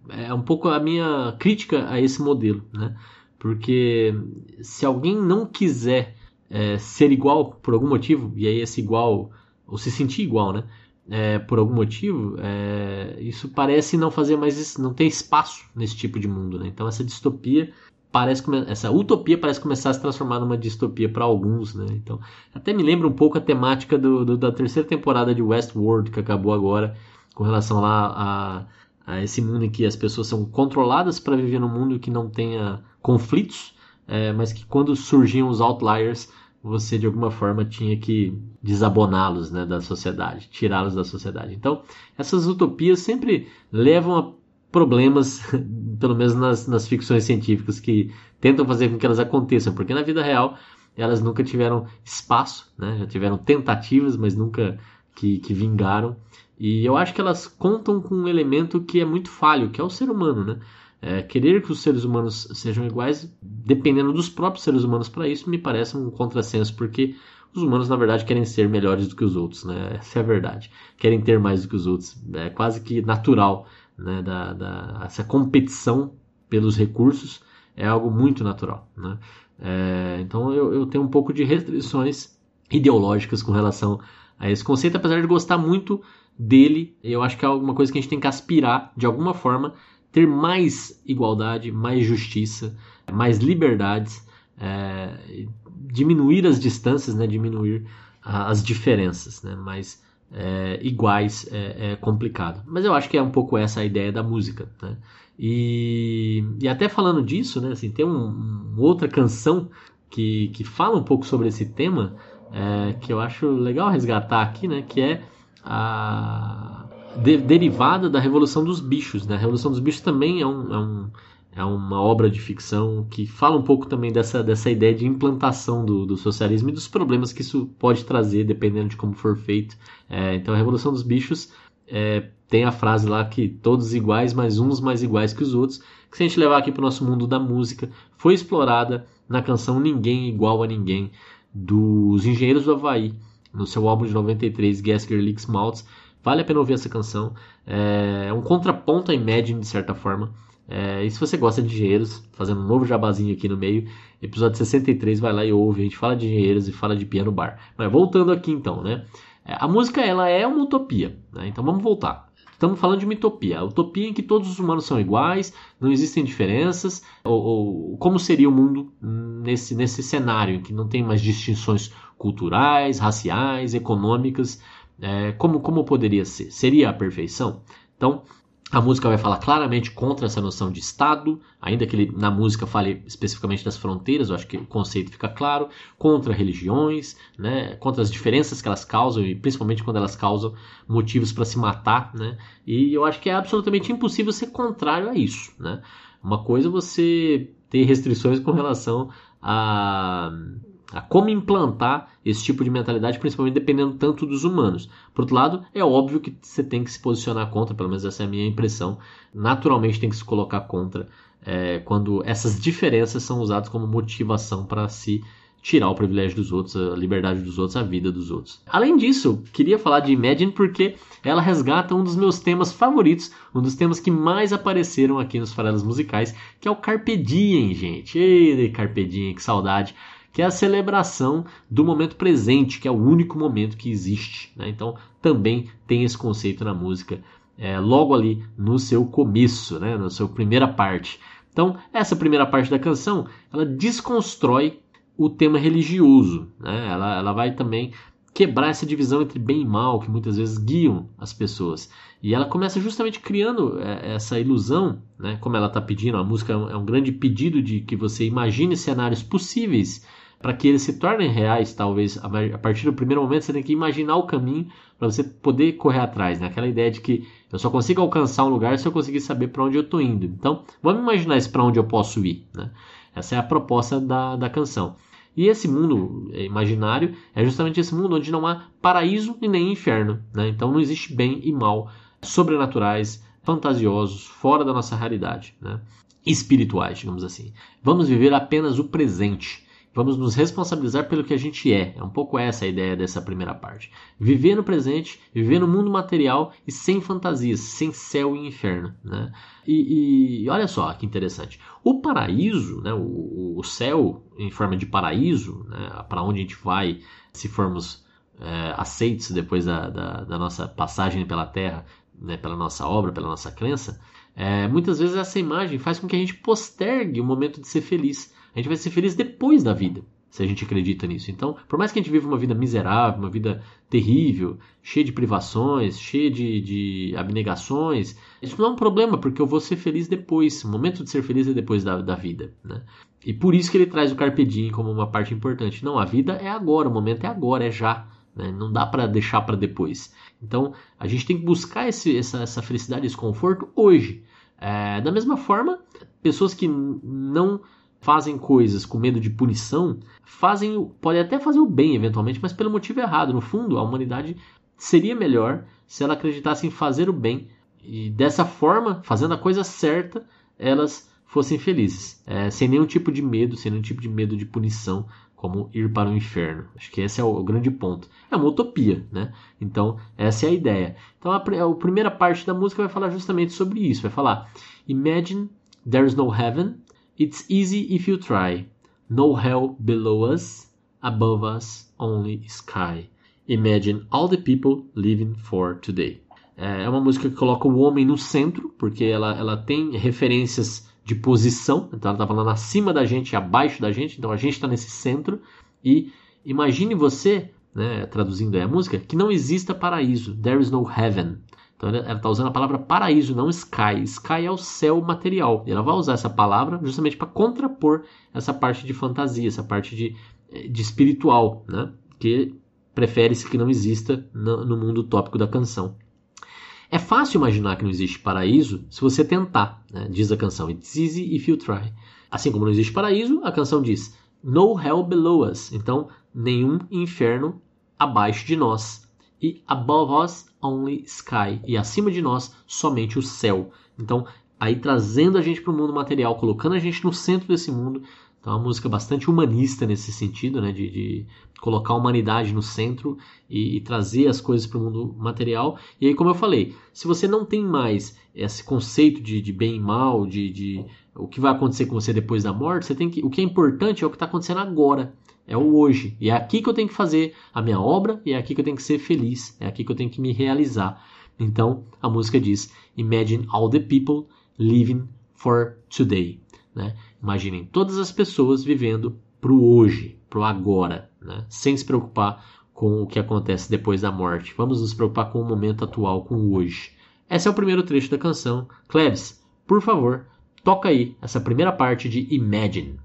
é um pouco a minha crítica a esse modelo, né? Porque se alguém não quiser é, ser igual por algum motivo, e aí esse igual, ou se sentir igual, né? É, por algum motivo, é, isso parece não fazer mais, não ter espaço nesse tipo de mundo, né? Então essa distopia parece essa utopia parece começar a se transformar numa distopia para alguns, né? Então até me lembra um pouco a temática do, do, da terceira temporada de Westworld que acabou agora com relação lá a a esse mundo em que as pessoas são controladas para viver num mundo que não tenha conflitos, é, mas que quando surgiam os outliers, você de alguma forma tinha que desaboná-los né, da sociedade, tirá-los da sociedade. Então, essas utopias sempre levam a problemas, pelo menos nas, nas ficções científicas, que tentam fazer com que elas aconteçam, porque na vida real elas nunca tiveram espaço, né? já tiveram tentativas, mas nunca que, que vingaram. E eu acho que elas contam com um elemento que é muito falho, que é o ser humano, né? É, querer que os seres humanos sejam iguais, dependendo dos próprios seres humanos para isso, me parece um contrassenso, porque os humanos, na verdade, querem ser melhores do que os outros, né? Essa é a verdade. Querem ter mais do que os outros. É quase que natural, né? Da, da, essa competição pelos recursos é algo muito natural, né? É, então eu, eu tenho um pouco de restrições ideológicas com relação a esse conceito, apesar de gostar muito dele, eu acho que é alguma coisa que a gente tem que aspirar, de alguma forma, ter mais igualdade, mais justiça, mais liberdades, é, diminuir as distâncias, né, diminuir as diferenças, né, mas é, iguais é, é, complicado. Mas eu acho que é um pouco essa a ideia da música. Né? E, e até falando disso, né, assim, tem uma um, outra canção que, que fala um pouco sobre esse tema, é, que eu acho legal resgatar aqui, né, que é a de, derivada da Revolução dos Bichos. Né? A Revolução dos Bichos também é, um, é, um, é, uma obra de ficção que fala um pouco também dessa, dessa ideia de implantação do, do socialismo e dos problemas que isso pode trazer, dependendo de como for feito. É, então, a Revolução dos Bichos é, tem a frase lá que todos iguais, mas uns mais iguais que os outros, que se a gente levar aqui para o nosso mundo da música, foi explorada na canção Ninguém Igual a Ninguém, dos Engenheiros do Havaí, no seu álbum de 93, Gasker Licks Maltz. Vale a pena ouvir essa canção. É um contraponto a Imagine, de certa forma. É, e se você gosta de engenheiros, fazendo um novo jabazinho aqui no meio, episódio 63, vai lá e ouve. A gente fala de engenheiros e fala de piano bar. Mas voltando aqui então, né? É, a música ela é uma utopia, né? então vamos voltar. Estamos falando de uma utopia. A utopia em que todos os humanos são iguais, não existem diferenças, ou, ou, como seria o mundo nesse, nesse cenário em que não tem mais distinções culturais, raciais, econômicas, é, como, como poderia ser? Seria a perfeição? Então, a música vai falar claramente contra essa noção de Estado, ainda que ele na música fale especificamente das fronteiras, eu acho que o conceito fica claro, contra religiões, né, contra as diferenças que elas causam, e principalmente quando elas causam motivos para se matar, né, e eu acho que é absolutamente impossível ser contrário a isso. Né. Uma coisa é você ter restrições com relação a a como implantar esse tipo de mentalidade, principalmente dependendo tanto dos humanos. Por outro lado, é óbvio que você tem que se posicionar contra, pelo menos essa é a minha impressão. Naturalmente tem que se colocar contra é, quando essas diferenças são usadas como motivação para se tirar o privilégio dos outros, a liberdade dos outros, a vida dos outros. Além disso, queria falar de Imagine porque ela resgata um dos meus temas favoritos, um dos temas que mais apareceram aqui nos farelos musicais, que é o Carpe Diem, gente. Ei, Carpe Diem, que saudade que é a celebração do momento presente, que é o único momento que existe. Né? Então também tem esse conceito na música é, logo ali no seu começo, né? na sua primeira parte. Então essa primeira parte da canção ela desconstrói o tema religioso. Né? Ela, ela vai também quebrar essa divisão entre bem e mal que muitas vezes guiam as pessoas. E ela começa justamente criando é, essa ilusão, né? como ela está pedindo, a música é um grande pedido de que você imagine cenários possíveis para que eles se tornem reais, talvez a partir do primeiro momento você tem que imaginar o caminho para você poder correr atrás, né? Aquela ideia de que eu só consigo alcançar um lugar se eu conseguir saber para onde eu estou indo. Então, vamos imaginar isso para onde eu posso ir, né? Essa é a proposta da, da canção. E esse mundo é, imaginário é justamente esse mundo onde não há paraíso e nem inferno. Né? Então não existe bem e mal sobrenaturais, fantasiosos, fora da nossa realidade, né? espirituais, digamos assim. Vamos viver apenas o presente. Vamos nos responsabilizar pelo que a gente é. É um pouco essa a ideia dessa primeira parte. Viver no presente, viver no mundo material e sem fantasias, sem céu e inferno. Né? E, e olha só que interessante. O paraíso, né, o, o céu em forma de paraíso, né, para onde a gente vai se formos é, aceitos depois da, da, da, nossa passagem pela terra, né, pela nossa obra, pela nossa crença, é, muitas vezes essa imagem faz com que a gente postergue o momento de ser feliz. A gente vai ser feliz depois da vida, se a gente acredita nisso. Então, por mais que a gente viva uma vida miserável, uma vida terrível, cheia de privações, cheia de, de abnegações, isso não é um problema, porque eu vou ser feliz depois. O momento de ser feliz é depois da, da vida. Né? E por isso que ele traz o Carpe Diem como uma parte importante. Não, a vida é agora, o momento é agora, é já. Né? Não dá para deixar para depois. Então, a gente tem que buscar esse, essa, essa felicidade, esse conforto hoje. É, da mesma forma, pessoas que não fazem coisas com medo de punição, fazem, podem até fazer o bem eventualmente, mas pelo motivo errado. No fundo, a humanidade seria melhor se ela acreditasse em fazer o bem e dessa forma, fazendo a coisa certa, elas fossem felizes, é, sem nenhum tipo de medo, sem nenhum tipo de medo de punição, como ir para o inferno. Acho que esse é o, grande ponto. É uma utopia, né? Então, essa é a ideia. Então, a, a primeira parte da música vai falar justamente sobre isso. Vai falar: Imagine there is no heaven It's easy if you try. No hell below us, above us only sky. Imagine all the people living for today. É, é uma música que coloca o homem no centro, porque ela, ela tem referências de posição, então ela está falando acima da gente abaixo da gente, então a gente está nesse centro. E imagine você, né, traduzindo aí a música, que não exista paraíso, there is no heaven. Então ela está usando a palavra paraíso, não sky. Sky é o céu material. E ela vai usar essa palavra justamente para contrapor essa parte de fantasia, essa parte de, eh, de espiritual, né? que prefere-se que não exista no, no mundo utópico da canção. É fácil imaginar que não existe paraíso se você tentar, né? diz a canção. It's easy if you try. Assim como não existe paraíso, a canção diz No hell below us. Então, nenhum inferno abaixo de nós e above us only sky e acima de nós somente o céu. Então, aí trazendo a gente para o mundo material, colocando a gente no centro desse mundo. Então, é uma música bastante humanista nesse sentido, né, de, de colocar a humanidade no centro e, e trazer as coisas para o mundo material. E aí, como eu falei, se você não tem mais esse conceito de, de bem e mal, de, de o que vai acontecer com você depois da morte, você tem que, o que é importante é o que está acontecendo agora é o hoje. E é aqui que eu tenho que fazer a minha obra e é aqui que eu tenho que ser feliz, é aqui que eu tenho que me realizar. Então a música diz: Imagine all the people living for today. Né? Imaginem todas as pessoas vivendo para o hoje, para o agora, né? sem se preocupar com o que acontece depois da morte. Vamos nos preocupar com o momento atual, com o hoje. Esse é o primeiro trecho da canção. Cleves, por favor, toca aí essa primeira parte de Imagine.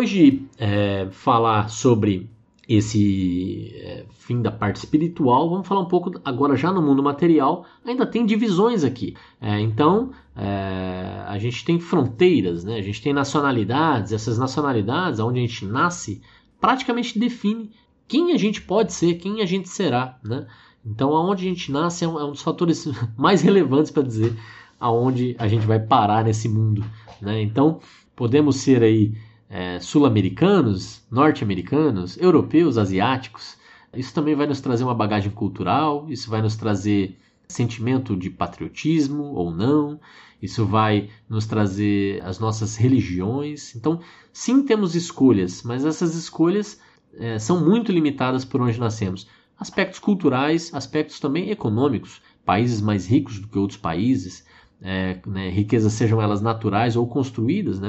Depois de é, falar sobre esse é, fim da parte espiritual, vamos falar um pouco agora já no mundo material. Ainda tem divisões aqui. É, então é, a gente tem fronteiras, né? a gente tem nacionalidades. Essas nacionalidades, onde a gente nasce, praticamente define quem a gente pode ser, quem a gente será. Né? Então, aonde a gente nasce é um, é um dos fatores mais relevantes para dizer aonde a gente vai parar nesse mundo. Né? Então, podemos ser aí é, sul-americanos, norte-americanos, europeus, asiáticos. Isso também vai nos trazer uma bagagem cultural, isso vai nos trazer sentimento de patriotismo ou não, isso vai nos trazer as nossas religiões. Então, sim, temos escolhas, mas essas escolhas é, são muito limitadas por onde nascemos. Aspectos culturais, aspectos também econômicos. Países mais ricos do que outros países, é, né, riquezas sejam elas naturais ou construídas. Né?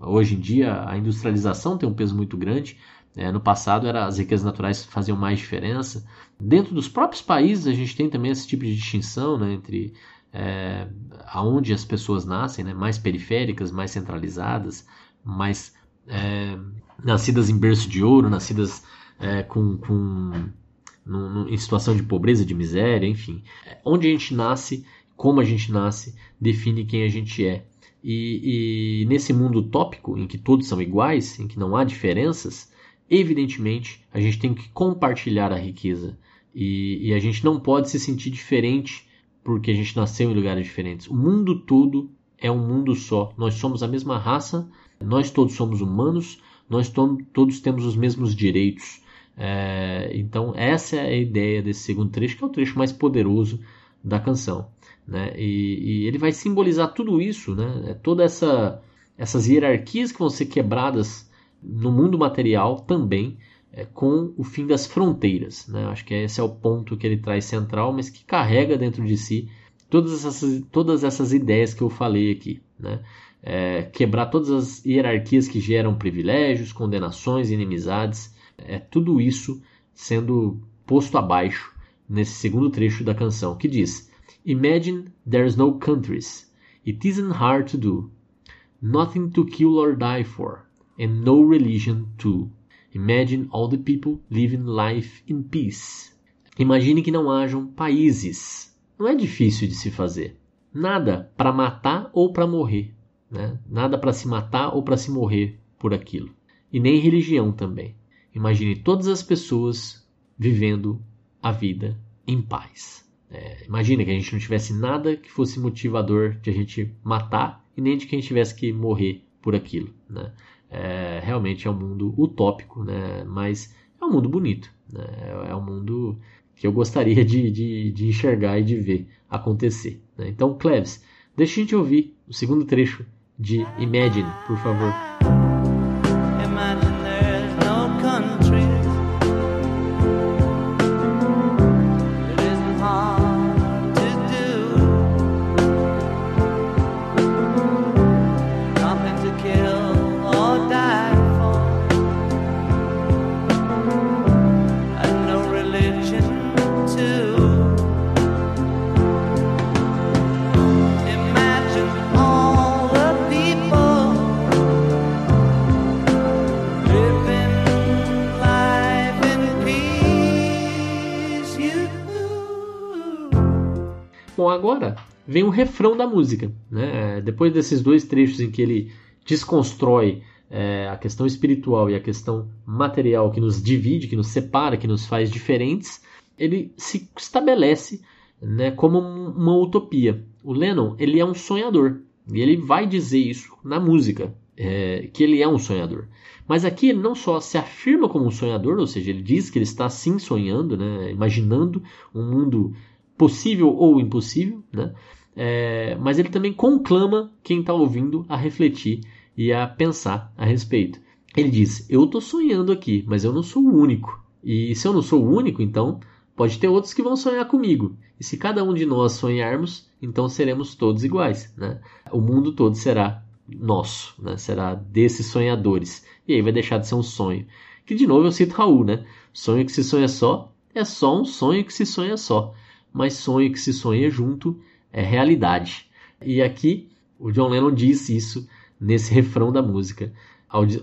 Hoje em dia a industrialização tem um peso muito grande. É, no passado era, as riquezas naturais faziam mais diferença. Dentro dos próprios países a gente tem também esse tipo de distinção né, entre é, aonde as pessoas nascem, né, mais periféricas, mais centralizadas, mais é, nascidas em berço de ouro, nascidas é, com, com no, no, em situação de pobreza, de miséria, enfim. Onde a gente nasce como a gente nasce define quem a gente é. E, e, nesse mundo utópico, em que todos são iguais, em que não há diferenças, evidentemente a gente tem que compartilhar a riqueza. E, e a gente não pode se sentir diferente porque a gente nasceu em lugares diferentes. O mundo todo é um mundo só. Nós somos a mesma raça, nós todos somos humanos, nós to todos temos os mesmos direitos. É, então, essa é a ideia desse segundo trecho, que é o trecho mais poderoso da canção. Né? E, e, ele vai simbolizar tudo isso, né? É toda essa essas hierarquias que vão ser quebradas no mundo material também é, com o fim das fronteiras. Né? Acho que esse é o ponto que ele traz central, mas que carrega dentro de si todas essas, todas essas ideias que eu falei aqui. Né? É, quebrar todas as hierarquias que geram privilégios, condenações, inimizades, é tudo isso sendo posto abaixo nesse segundo trecho da canção, que diz: Imagine there's no countries. It isn't hard to do. Nothing to kill or die for, and no religion too. Imagine all the people living life in peace. Imagine que não hajam países. Não é difícil de se fazer. Nada para matar ou para morrer. Né? Nada para se matar ou para se morrer por aquilo. E nem religião também. Imagine todas as pessoas vivendo a vida em paz. É, imagina que a gente não tivesse nada que fosse motivador de a gente matar e nem de que a gente tivesse que morrer por aquilo. Né? É, realmente é um mundo utópico, né? mas é um mundo bonito. Né? É, é um mundo que eu gostaria de, de, de enxergar e de ver acontecer. Né? Então, Cleves, deixa a gente ouvir o segundo trecho de Imagine, por favor. Agora vem o refrão da música. Né? Depois desses dois trechos em que ele desconstrói é, a questão espiritual e a questão material que nos divide, que nos separa, que nos faz diferentes, ele se estabelece né, como uma utopia. O Lennon ele é um sonhador e ele vai dizer isso na música, é, que ele é um sonhador. Mas aqui ele não só se afirma como um sonhador, ou seja, ele diz que ele está sim sonhando, né, imaginando um mundo possível ou impossível, né? É, mas ele também conclama quem está ouvindo a refletir e a pensar a respeito. Ele diz: Eu estou sonhando aqui, mas eu não sou o único. E se eu não sou o único, então pode ter outros que vão sonhar comigo. E se cada um de nós sonharmos, então seremos todos iguais. Né? O mundo todo será nosso, né? será desses sonhadores. E aí vai deixar de ser um sonho. Que de novo eu cito Raul, né? Sonho que se sonha só é só um sonho que se sonha só mas sonho que se sonha junto é realidade. E aqui o John Lennon disse isso nesse refrão da música,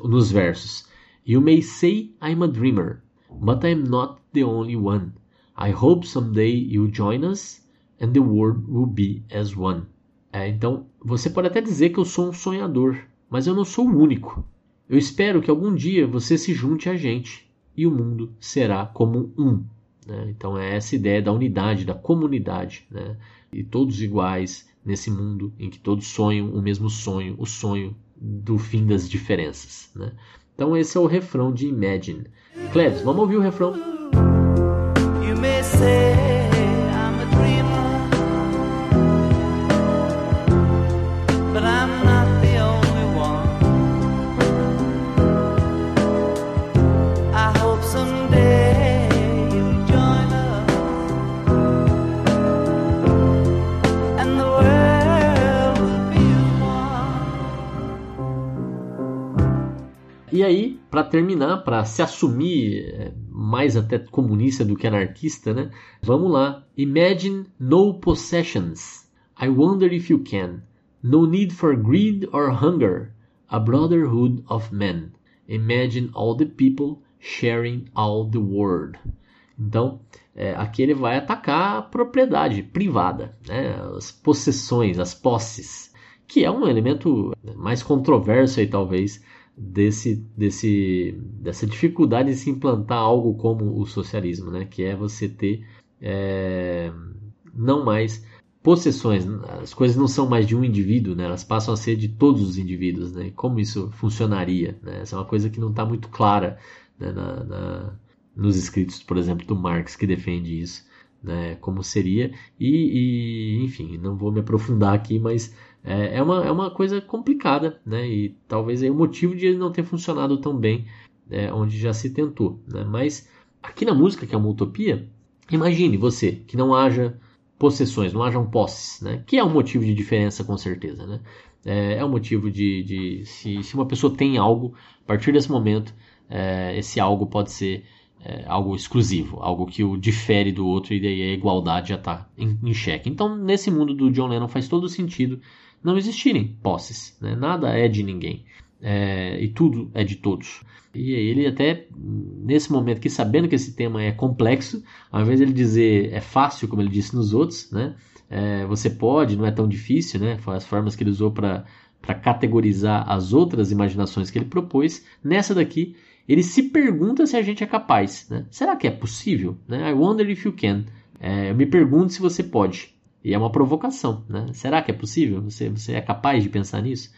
nos versos. You may say I'm a dreamer, but I'm not the only one. I hope someday you'll join us and the world will be as one. É, então, você pode até dizer que eu sou um sonhador, mas eu não sou o único. Eu espero que algum dia você se junte a gente e o mundo será como um. Né? Então, é essa ideia da unidade, da comunidade, né? e todos iguais nesse mundo em que todos sonham o mesmo sonho, o sonho do fim das diferenças. Né? Então, esse é o refrão de Imagine. Cleves, vamos ouvir o refrão. E aí, para terminar, para se assumir é, mais até comunista do que anarquista, né? Vamos lá. Imagine no possessions. I wonder if you can. No need for greed or hunger. A brotherhood of men. Imagine all the people sharing all the world. Então, é, aqui ele vai atacar a propriedade privada, né? as possessões, as posses, que é um elemento mais controverso aí, talvez, desse, desse, dessa dificuldade de se implantar algo como o socialismo, né? que é você ter é, não mais possessões, as coisas não são mais de um indivíduo, né? elas passam a ser de todos os indivíduos. Né? Como isso funcionaria? Né? Essa é uma coisa que não está muito clara né? na, na, nos escritos, por exemplo, do Marx, que defende isso. Né, como seria, e, e enfim, não vou me aprofundar aqui, mas é, é, uma, é uma coisa complicada, né? E talvez é o motivo de ele não ter funcionado tão bem é, onde já se tentou, né? Mas aqui na música, que é uma utopia, imagine você que não haja possessões, não hajam posses, né? Que é um motivo de diferença com certeza, né? É, é um motivo de, de se, se uma pessoa tem algo, a partir desse momento, é, esse algo pode ser é, algo exclusivo, algo que o difere do outro e daí a igualdade já está em, em xeque. Então, nesse mundo do John Lennon faz todo sentido não existirem posses. Né? Nada é de ninguém. É, e tudo é de todos. E ele até, nesse momento aqui, sabendo que esse tema é complexo, ao invés de ele dizer é fácil, como ele disse nos outros, né? É, você pode, não é tão difícil, né? Foi as formas que ele usou para categorizar as outras imaginações que ele propôs. Nessa daqui, ele se pergunta se a gente é capaz. Né? Será que é possível? Né? I wonder if you can. É, eu me pergunto se você pode. E é uma provocação, né? Será que é possível? Você, você é capaz de pensar nisso?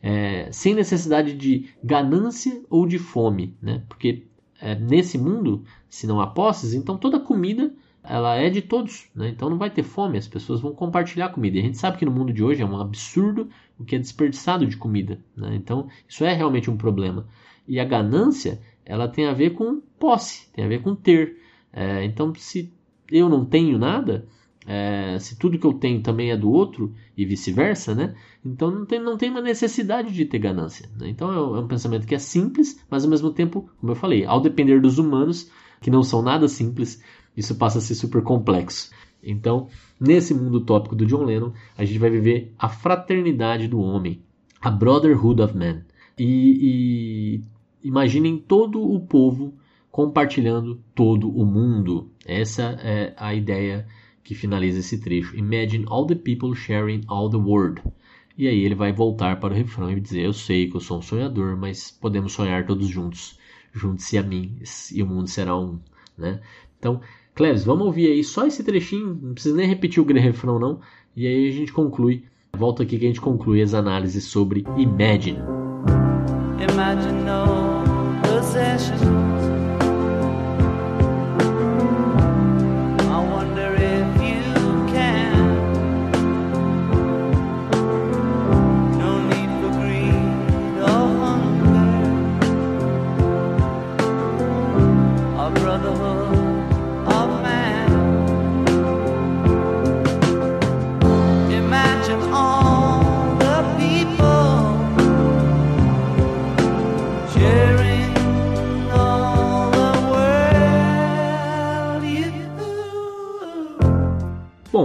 É, sem necessidade de ganância ou de fome, né? Porque é, nesse mundo, se não há posses, então toda comida ela é de todos, né? Então não vai ter fome, as pessoas vão compartilhar comida. E a gente sabe que no mundo de hoje é um absurdo o que é desperdiçado de comida, né? Então isso é realmente um problema. E a ganância, ela tem a ver com posse, tem a ver com ter. É, então se eu não tenho nada, é, se tudo que eu tenho também é do outro e vice-versa, né? Então não tem, não tem uma necessidade de ter ganância. Né? Então é um, é um, pensamento que é simples, mas ao mesmo tempo, como eu falei, ao depender dos humanos, que não são nada simples, isso passa a ser super complexo. Então, nesse mundo utópico do John Lennon, a gente vai viver a fraternidade do homem, a brotherhood of man. E, e imaginem todo o povo compartilhando todo o mundo. Essa é a ideia que finaliza esse trecho. Imagine all the people sharing all the world. E aí ele vai voltar para o refrão e dizer: Eu sei que eu sou um sonhador, mas podemos sonhar todos juntos. Junte-se a mim e o mundo será um. Né? Então, Cleves, vamos ouvir aí só esse trechinho, não precisa nem repetir o refrão, não. E aí a gente conclui. Volta aqui que a gente conclui as análises sobre Imagine. Imagine no.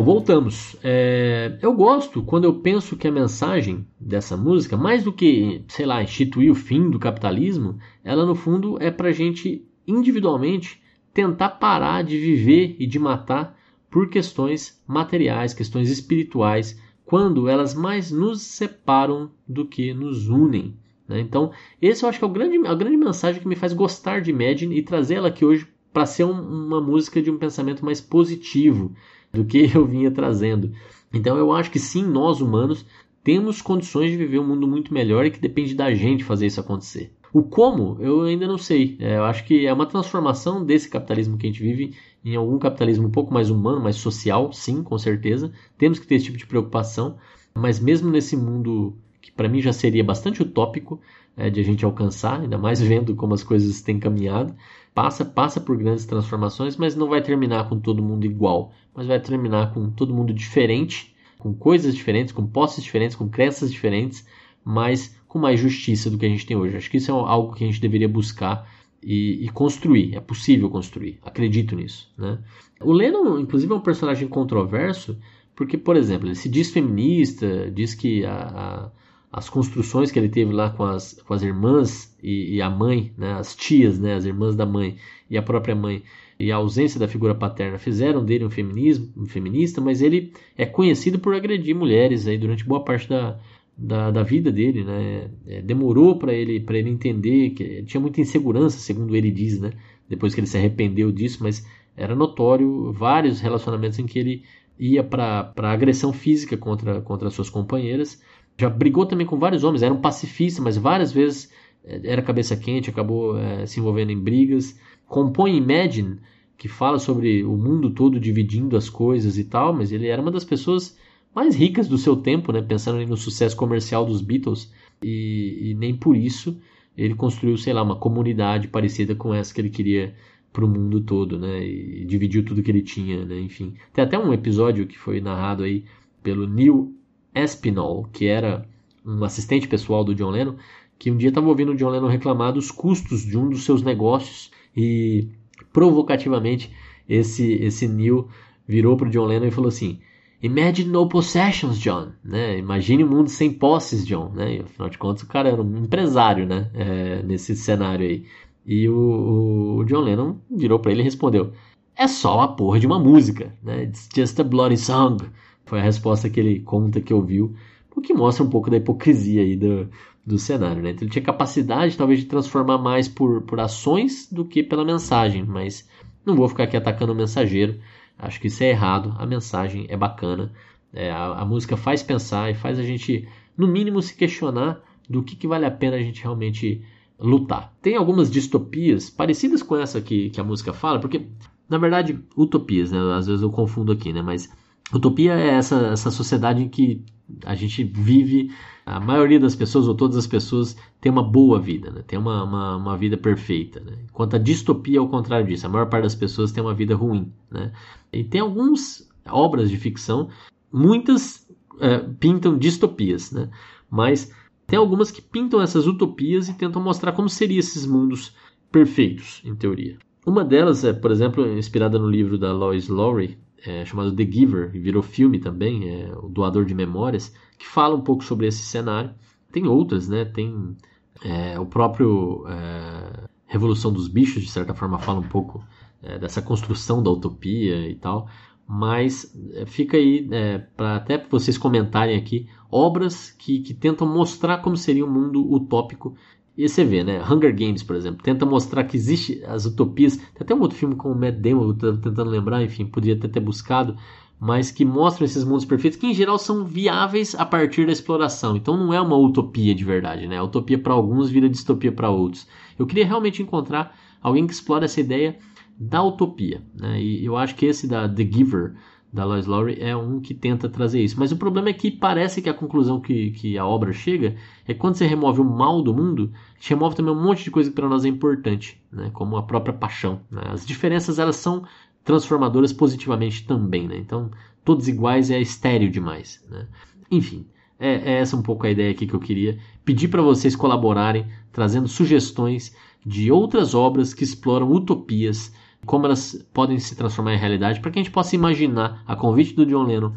Voltamos. É, eu gosto quando eu penso que a mensagem dessa música, mais do que, sei lá, instituir o fim do capitalismo, ela no fundo é para gente individualmente tentar parar de viver e de matar por questões materiais, questões espirituais, quando elas mais nos separam do que nos unem. Né? Então, esse eu acho que é o grande, a grande mensagem que me faz gostar de Imagine e trazer ela aqui hoje para ser um, uma música de um pensamento mais positivo do que eu vinha trazendo. Então, eu acho que sim, nós humanos temos condições de viver um mundo muito melhor e que depende da gente fazer isso acontecer. O como, eu ainda não sei. É, eu acho que é uma transformação desse capitalismo que a gente vive em algum capitalismo um pouco mais humano, mais social, sim, com certeza. Temos que ter esse tipo de preocupação, mas mesmo nesse mundo que para mim já seria bastante utópico é, de a gente alcançar, ainda mais vendo como as coisas têm caminhado, passa passa por grandes transformações, mas não vai terminar com todo mundo igual, mas vai terminar com todo mundo diferente, com coisas diferentes, com posses diferentes, com crenças diferentes, mas com mais justiça do que a gente tem hoje. Acho que isso é algo que a gente deveria buscar e, e construir. É possível construir. Acredito nisso. Né? O Lennon, inclusive, é um personagem controverso, porque, por exemplo, ele se diz feminista, diz que a, a as construções que ele teve lá com as, com as irmãs e, e, a mãe, né, as tias, né, as irmãs da mãe e a própria mãe, e a ausência da figura paterna fizeram dele um, feminismo, um feminista, mas ele é conhecido por agredir mulheres aí durante boa parte da, da, da vida dele, né? É, demorou para ele ele entender que tinha muita insegurança, segundo ele diz, né? Depois que ele se arrependeu disso, mas era notório vários relacionamentos em que ele ia para agressão física contra contra suas companheiras já brigou também com vários homens, era um pacifista, mas várias vezes eh, era cabeça quente, acabou é, se envolvendo em brigas. Compõe Imagine, que fala sobre o mundo todo dividindo as coisas e tal, mas ele era uma das pessoas mais ricas do seu tempo, né? pensando no sucesso comercial dos Beatles, e, e nem por isso ele construiu, sei lá, uma comunidade parecida com essa que ele queria para o mundo todo, né? E dividiu tudo que ele tinha, né? Enfim, tem até um episódio que foi narrado aí pelo Neil Espinol, que era um assistente pessoal do John Lennon, que um dia estava ouvindo o John Lennon reclamar dos custos de um dos seus negócios e provocativamente esse esse Neil virou para o John Lennon e falou assim: Imagine no possessions, John. Né? Imagine um mundo sem posses, John. Né? E, afinal de contas, o cara era um empresário né? É, nesse cenário aí. E o, o John Lennon virou para ele e respondeu: É só a porra de uma música. Né? It's just a bloody song. Foi a resposta que ele conta que ouviu, o que mostra um pouco da hipocrisia aí do, do cenário. Né? Então ele tinha capacidade talvez de transformar mais por, por ações do que pela mensagem, mas não vou ficar aqui atacando o mensageiro. Acho que isso é errado. A mensagem é bacana. É, a, a, música faz pensar e faz a gente, no mínimo, se questionar do que, que vale a pena a gente realmente lutar. Tem algumas distopias parecidas com essa que, que a música fala, porque, na verdade, utopias, né? Às vezes eu confundo aqui, né? Mas Utopia é essa, essa sociedade em que a gente vive, a maioria das pessoas, ou todas as pessoas, tem uma boa vida, né? tem uma, uma, uma vida perfeita. Né? Enquanto a distopia é o contrário disso, a maior parte das pessoas tem uma vida ruim. Né? E tem algumas obras de ficção, muitas é, pintam distopias, né? mas tem algumas que pintam essas utopias e tentam mostrar como seriam esses mundos perfeitos, em teoria. Uma delas é, por exemplo, inspirada no livro da Lois Lowry, é, chamado The Giver, que virou filme também, é, o Doador de Memórias, que fala um pouco sobre esse cenário. Tem outras, né? Tem é, o próprio é, Revolução dos Bichos, de certa forma, fala um pouco é, dessa construção da utopia e tal. Mas é, fica aí para até vocês comentarem aqui obras que, que tentam mostrar como seria um mundo utópico e você vê, né? Hunger Games, por exemplo, tenta mostrar que existe as utopias. Tem até um outro filme com o Matt Damon, eu tô tentando lembrar, enfim, podia até ter buscado, mas que mostram esses mundos perfeitos que em geral são viáveis a partir da exploração. Então não é uma utopia de verdade, né? Utopia para alguns vira distopia para outros. Eu queria realmente encontrar alguém que explore essa ideia da utopia, né? E eu acho que esse da The Giver da Lois Lowry é um que tenta trazer isso. Mas o problema é que parece que a conclusão que, que a obra chega é que quando você remove o mal do mundo, você remove também um monte de coisa que para nós é importante, né? como a própria paixão. Né? As diferenças elas são transformadoras positivamente também. Né? Então, todos iguais é estéreo demais. Né? Enfim, é, é, essa um pouco a ideia aqui que eu queria pedir para vocês colaborarem, trazendo sugestões de outras obras que exploram utopias como elas podem se transformar em realidade, para que a gente possa imaginar, a convite do John Lennon,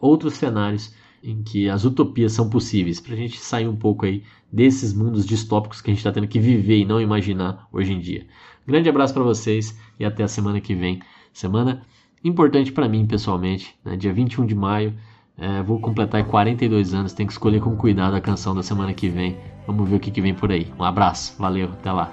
outros cenários em que as utopias são possíveis, para a gente sair um pouco aí desses mundos distópicos que a gente está tendo que viver e não imaginar hoje em dia. Grande abraço para vocês e até a semana que vem. Semana importante para mim pessoalmente, né? dia 21 de maio. É, vou completar 42 anos, tenho que escolher com cuidado a canção da semana que vem. Vamos ver o que, que vem por aí. Um abraço, valeu, até lá.